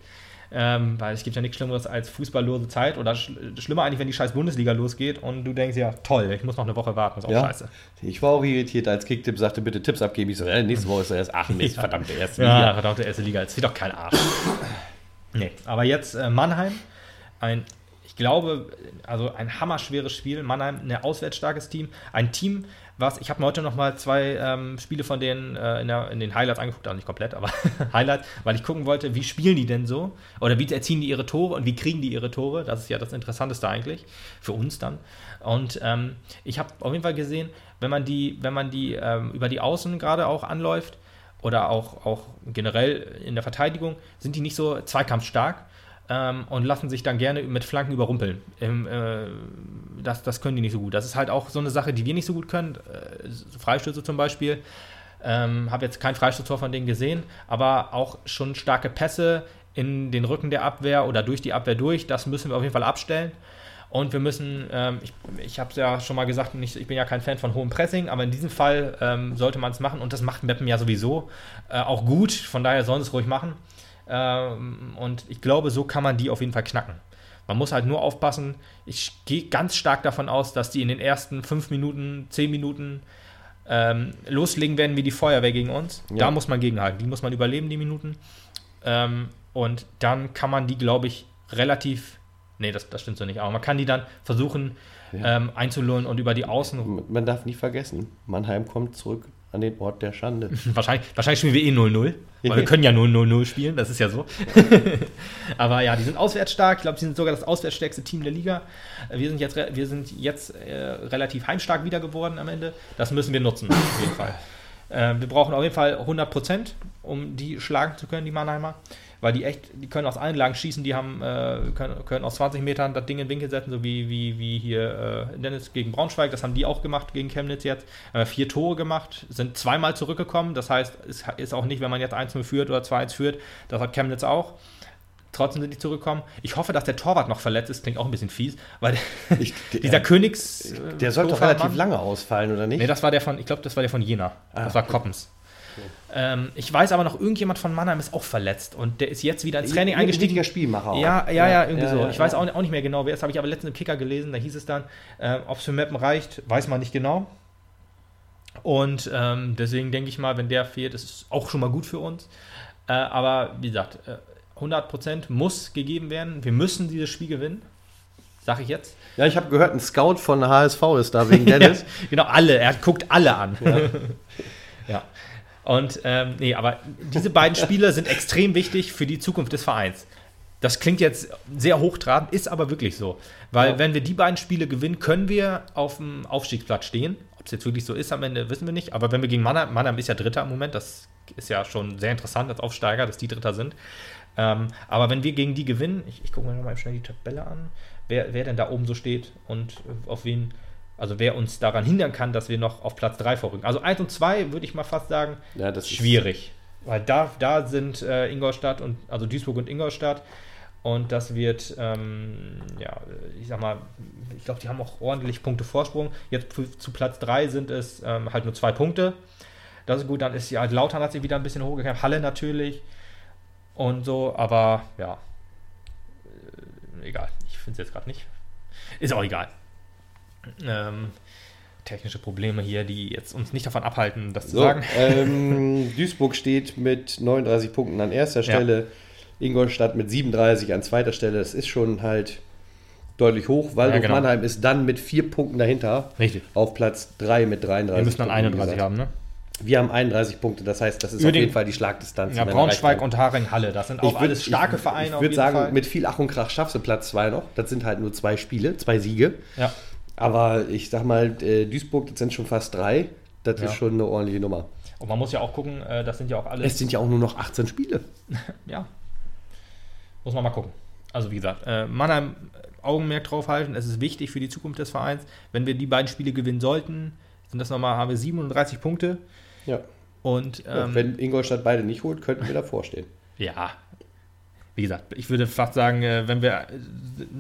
Ähm, weil es gibt ja nichts Schlimmeres als fußballlose Zeit oder sch schlimmer eigentlich, wenn die scheiß Bundesliga losgeht und du denkst, ja, toll, ich muss noch eine Woche warten, ist auch ja. scheiße. Ich war auch irritiert, als Kicktipp sagte, bitte Tipps abgeben. Ich so, äh, nächste Woche ist erst, ach Mist, verdammte erste Liga. Ja, verdammte erste Liga, jetzt wird doch kein Arsch. nee, aber jetzt äh, Mannheim, ein glaube, also ein hammerschweres Spiel. Mannheim, ein auswärtsstarkes Team. Ein Team, was, ich habe mir heute noch mal zwei ähm, Spiele von denen äh, in, der, in, den Highlights angeguckt, auch nicht komplett, aber Highlights, weil ich gucken wollte, wie spielen die denn so? Oder wie erzielen die ihre Tore und wie kriegen die ihre Tore? Das ist ja das Interessanteste eigentlich, für uns dann. Und ähm, ich habe auf jeden Fall gesehen, wenn man die, wenn man die ähm, über die Außen gerade auch anläuft, oder auch, auch generell in der Verteidigung, sind die nicht so zweikampfstark ähm, und lassen sich dann gerne mit Flanken überrumpeln. Ähm, äh, das, das können die nicht so gut. Das ist halt auch so eine Sache, die wir nicht so gut können. Äh, Freistöße zum Beispiel. Ähm, Habe jetzt kein Freistoßtor von denen gesehen, aber auch schon starke Pässe in den Rücken der Abwehr oder durch die Abwehr durch. Das müssen wir auf jeden Fall abstellen. Und wir müssen, ähm, ich, ich habe es ja schon mal gesagt, nicht, ich bin ja kein Fan von hohem Pressing, aber in diesem Fall ähm, sollte man es machen und das macht Meppen ja sowieso äh, auch gut. Von daher sollen sie es ruhig machen. Ähm, und ich glaube, so kann man die auf jeden Fall knacken. Man muss halt nur aufpassen. Ich gehe ganz stark davon aus, dass die in den ersten fünf Minuten, zehn Minuten ähm, loslegen werden wie die Feuerwehr gegen uns. Ja. Da muss man gegenhalten. Die muss man überleben, die Minuten. Ähm, und dann kann man die, glaube ich, relativ. Nee, das, das stimmt so nicht. Aber man kann die dann versuchen ja. ähm, einzulullen und über die Außen. Man darf nie vergessen, Mannheim kommt zurück an den Ort der Schande. wahrscheinlich, wahrscheinlich spielen wir eh 0-0. Weil wir können ja 0-0-0 spielen, das ist ja so. Aber ja, die sind auswärts stark. Ich glaube, sie sind sogar das auswärtsstärkste Team der Liga. Wir sind jetzt, wir sind jetzt äh, relativ heimstark wieder geworden am Ende. Das müssen wir nutzen, auf jeden Fall. Äh, wir brauchen auf jeden Fall 100 Prozent, um die schlagen zu können, die Mannheimer weil die echt, die können aus allen Lagen schießen, die haben, äh, können, können aus 20 Metern das Ding in Winkel setzen, so wie, wie, wie hier äh, Dennis gegen Braunschweig, das haben die auch gemacht gegen Chemnitz jetzt. Äh, vier Tore gemacht, sind zweimal zurückgekommen, das heißt, es ist auch nicht, wenn man jetzt 1-0 führt oder 2-1 führt, das hat Chemnitz auch. Trotzdem sind die zurückgekommen. Ich hoffe, dass der Torwart noch verletzt ist. Klingt auch ein bisschen fies, weil ich, dieser äh, Königs. Der sollte doch relativ lange ausfallen, oder nicht? Nee, das war der von, ich glaube, das war der von Jena. Ah, das war. Koppens. Ähm, ich weiß aber noch, irgendjemand von Mannheim ist auch verletzt und der ist jetzt wieder ins Training eingestiegen. Ein Spielmacher auch. Ja, ja, ja, irgendwie ja, so. Ja, ich ja. weiß auch, auch, nicht mehr genau, wer ist, habe ich aber letztens im Kicker gelesen, da hieß es dann, äh, ob es für Mappen reicht, weiß man nicht genau. Und ähm, deswegen denke ich mal, wenn der fehlt, ist es auch schon mal gut für uns. Äh, aber wie gesagt, äh, 100% muss gegeben werden. Wir müssen dieses Spiel gewinnen. Sag ich jetzt. Ja, ich habe gehört, ein Scout von HSV ist da wegen Dennis. genau, alle. Er guckt alle an. Ja. Und ähm, nee, aber diese beiden Spiele sind extrem wichtig für die Zukunft des Vereins. Das klingt jetzt sehr hochtrabend, ist aber wirklich so. Weil ja. wenn wir die beiden Spiele gewinnen, können wir auf dem Aufstiegsplatz stehen. Ob es jetzt wirklich so ist am Ende, wissen wir nicht. Aber wenn wir gegen Mannheim, Mannheim ist ja Dritter im Moment, das ist ja schon sehr interessant als Aufsteiger, dass die Dritter sind. Ähm, aber wenn wir gegen die gewinnen, ich, ich gucke mir nochmal schnell die Tabelle an, wer, wer denn da oben so steht und auf wen also wer uns daran hindern kann, dass wir noch auf Platz 3 vorrücken. Also 1 und 2 würde ich mal fast sagen, ja, schwierig. Weil da, da sind äh, Ingolstadt und also Duisburg und Ingolstadt. Und das wird, ähm, ja, ich sag mal, ich glaube, die haben auch ordentlich Punkte Vorsprung. Jetzt zu, Platz 3 sind es ähm, halt nur zwei Punkte. Das ist gut, dann ist ja, Lautern hat sich wieder ein bisschen hochgekämpft, Halle natürlich und so, aber ja, äh, egal, ich finde es jetzt gerade nicht. Ist auch egal ähm, technische Probleme hier, die jetzt uns nicht davon abhalten, das zu so, sagen. Ähm, Duisburg steht mit 39 Punkten an erster Stelle, ja. Ingolstadt mit 37 an zweiter Stelle. Das ist schon halt deutlich hoch. Waldhof ja, genau. Mannheim ist dann mit vier Punkten dahinter. Richtig. Auf Platz 3 mit 33. Wir müssen dann 31 haben, ne? Wir haben 31 Punkte, das heißt, das ist Über auf jeden Fall die Schlagdistanz. Ja, Braunschweig und Haring-Halle, das sind auch würd, alles starke ich, Vereine. Ich würde sagen, Fall. mit viel Ach und Krach schaffst du Platz 2 noch. Das sind halt nur zwei Spiele, zwei Siege. Ja. Aber ich sag mal, äh, Duisburg, das sind schon fast drei. Das ja. ist schon eine ordentliche Nummer. Und man muss ja auch gucken, äh, das sind ja auch alle. Es sind ja auch nur noch 18 Spiele. ja. Muss man mal gucken. Also wie gesagt, äh, Mannheim Augenmerk drauf halten. Es ist wichtig für die Zukunft des Vereins. Wenn wir die beiden Spiele gewinnen sollten, sind das nochmal, haben wir 37 Punkte. Ja. Und ähm, ja, wenn Ingolstadt beide nicht holt, könnten wir davor stehen. Ja, wie gesagt, ich würde fast sagen, äh, wenn wir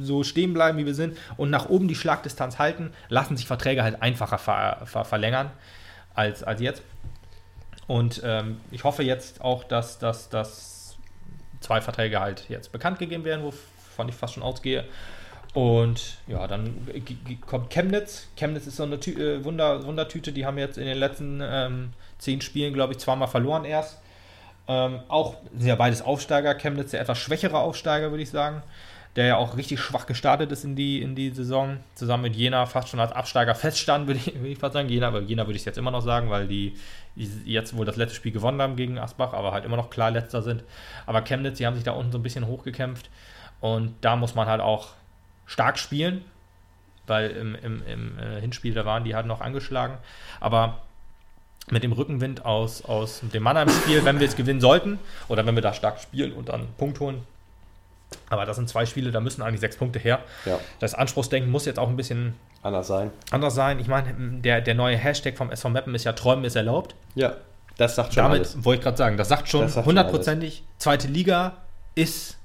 so stehen bleiben, wie wir sind und nach oben die Schlagdistanz halten, lassen sich Verträge halt einfacher ver ver verlängern als, als jetzt. Und ähm, ich hoffe jetzt auch, dass, dass, dass zwei Verträge halt jetzt bekannt gegeben werden, wovon ich fast schon ausgehe. Und ja, dann kommt Chemnitz. Chemnitz ist so eine Tü äh, Wunder Wundertüte. Die haben jetzt in den letzten ähm, zehn Spielen, glaube ich, zweimal verloren erst. Ähm, auch sind ja beides Aufsteiger. Chemnitz der etwas schwächere Aufsteiger, würde ich sagen. Der ja auch richtig schwach gestartet ist in die, in die Saison. Zusammen mit Jena fast schon als Absteiger feststand, würde ich, würde ich fast sagen. Jena, aber Jena würde ich jetzt immer noch sagen, weil die jetzt wohl das letzte Spiel gewonnen haben gegen Asbach, aber halt immer noch klar letzter sind. Aber Chemnitz, die haben sich da unten so ein bisschen hochgekämpft. Und da muss man halt auch stark spielen, weil im, im, im äh, Hinspiel, da waren die halt noch angeschlagen. Aber mit dem Rückenwind aus, aus dem Mannheim-Spiel, wenn wir es gewinnen sollten oder wenn wir da stark spielen und dann Punkt holen. Aber das sind zwei Spiele, da müssen eigentlich sechs Punkte her. Ja. Das Anspruchsdenken muss jetzt auch ein bisschen anders sein. Anders sein. Ich meine, der, der neue Hashtag vom SV Mappen ist ja Träumen ist erlaubt. Ja, das sagt schon Damit alles. wollte ich gerade sagen, das sagt schon hundertprozentig, zweite Liga ist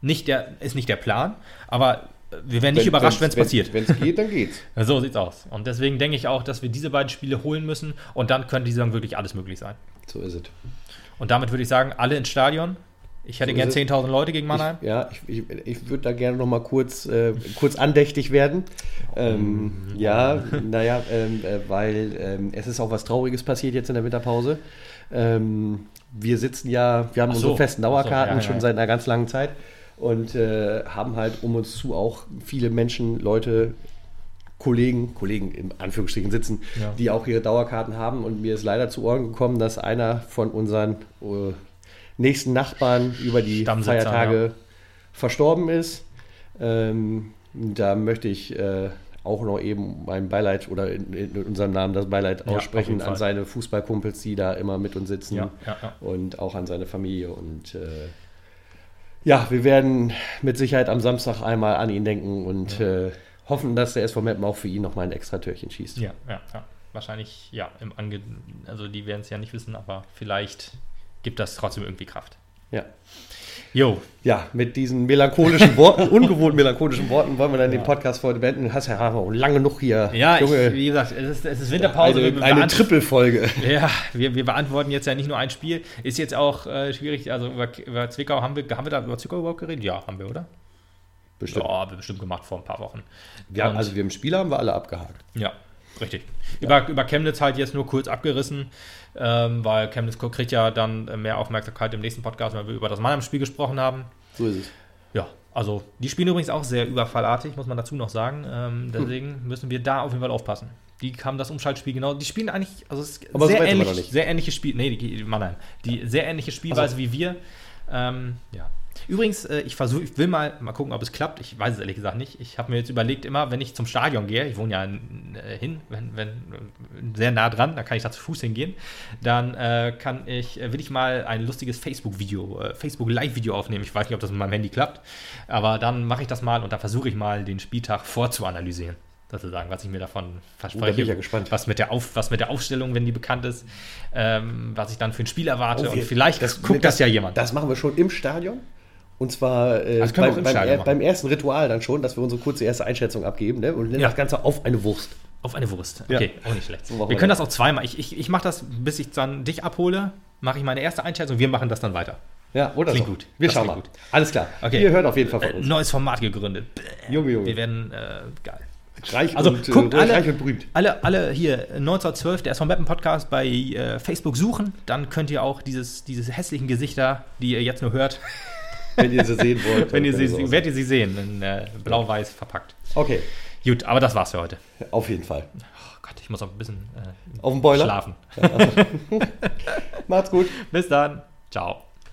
nicht, der, ist nicht der Plan, aber wir werden nicht wenn, überrascht, wenn es passiert. Wenn es geht, dann geht's. so sieht's aus. Und deswegen denke ich auch, dass wir diese beiden Spiele holen müssen und dann könnte die Saison wirklich alles möglich sein. So ist es. Und damit würde ich sagen, alle ins Stadion. Ich hätte so gern 10.000 Leute gegen Mannheim. Ich, ja, ich, ich, ich würde da gerne noch mal kurz, äh, kurz andächtig werden. Ähm, ja, naja, ähm, äh, weil ähm, es ist auch was Trauriges passiert jetzt in der Winterpause. Ähm, wir sitzen ja, wir haben so. unsere festen Dauerkarten so, ja, schon ja. seit einer ganz langen Zeit und äh, haben halt um uns zu auch viele Menschen, Leute, Kollegen, Kollegen in Anführungsstrichen sitzen, ja. die auch ihre Dauerkarten haben. Und mir ist leider zu Ohren gekommen, dass einer von unseren uh, nächsten Nachbarn über die Feiertage ja. verstorben ist. Ähm, da möchte ich äh, auch noch eben mein Beileid oder in, in unserem Namen das Beileid ja, aussprechen an seine Fußballkumpels, die da immer mit uns sitzen und auch an seine Familie. Und äh, ja, wir werden mit Sicherheit am Samstag einmal an ihn denken und äh, hoffen, dass der SV Meppen auch für ihn nochmal ein extra Türchen schießt. Ja, ja, ja. Wahrscheinlich, ja, im Ange also die werden es ja nicht wissen, aber vielleicht gibt das trotzdem irgendwie Kraft. Ja. Jo. Ja, mit diesen melancholischen Worten, ungewohnt melancholischen Worten wollen wir dann ja. den Podcast heute beenden. Du hast ja lange genug hier. Ja, Junge, ich, wie gesagt, es ist, es ist Winterpause. Eine, eine Trippelfolge. Ja, wir, wir beantworten jetzt ja nicht nur ein Spiel. Ist jetzt auch äh, schwierig. Also über, über, Zwickau haben wir, haben wir da über Zwickau überhaupt geredet? Ja, haben wir, oder? Bestimmt. Ja, haben wir bestimmt gemacht vor ein paar Wochen. Wir haben, also wir im Spiel haben wir alle abgehakt. Ja, richtig. Ja. Über, über Chemnitz halt jetzt nur kurz abgerissen ähm, weil Chemnitz kriegt ja dann mehr Aufmerksamkeit im nächsten Podcast, wenn wir über das Mannheim-Spiel gesprochen haben. So ist es. Ja, also die spielen übrigens auch sehr überfallartig, muss man dazu noch sagen. Ähm, deswegen hm. müssen wir da auf jeden Fall aufpassen. Die haben das Umschaltspiel genau. Die spielen eigentlich, also es ist sehr, ähnlich, sehr ähnliches Spiel. Nee, die, Mannheim. Die sehr ähnliche Spielweise also. wie wir. Ähm, ja. Übrigens, äh, ich versuche, ich will mal, mal gucken, ob es klappt. Ich weiß es ehrlich gesagt nicht. Ich habe mir jetzt überlegt, immer, wenn ich zum Stadion gehe, ich wohne ja äh, hin, wenn, wenn, sehr nah dran, da kann ich da zu Fuß hingehen, dann äh, kann ich, äh, will ich mal ein lustiges Facebook-Video, äh, Facebook-Live-Video aufnehmen. Ich weiß nicht, ob das mit meinem Handy klappt, aber dann mache ich das mal und da versuche ich mal den Spieltag vorzuanalysieren sozusagen, was ich mir davon verspreche. Oh, bin ich ja gespannt. Was mit der, Auf, was mit der Aufstellung, wenn die bekannt ist, ähm, was ich dann für ein Spiel erwarte. Oh, und vielleicht das, guckt das, das, ja jemand. Das machen wir schon im Stadion? Und zwar äh, beim, beim, beim, ersten Ritual dann schon, dass wir unsere kurze erste Einschätzung abgeben ne? und nennen ja. das Ganze auf eine Wurst. Auf eine Wurst. Okay, ja. auch nicht schlecht. So wir, können das auch zweimal. Ich, ich, ich mache das, bis ich dann dich abhole, mache ich meine erste Einschätzung. Wir machen das dann weiter. Ja, oder Klingt so. gut. Wir das schauen mal. Gut. Alles klar. Okay. Ihr hört auf jeden Fall von uns. Äh, neues Format gegründet. Junge, Junge. Wir werden, äh, geil. Reich also und, guckt äh, alle, reich und berühmt. Alle, alle hier 1912, der SV Mappen Podcast bei äh, Facebook suchen. Dann könnt ihr auch dieses, diese hässlichen Gesichter, die ihr jetzt nur hört, wenn ihr sie sehen wollt. wenn ihr sie, so werdet ihr sie sehen, in äh, blau-weiß verpackt. Okay. Gut, aber das war's für heute. Auf jeden Fall. Oh Gott, ich muss auch ein bisschen äh, Auf dem Boiler? schlafen. Ja. Macht's gut. Bis dann. Ciao.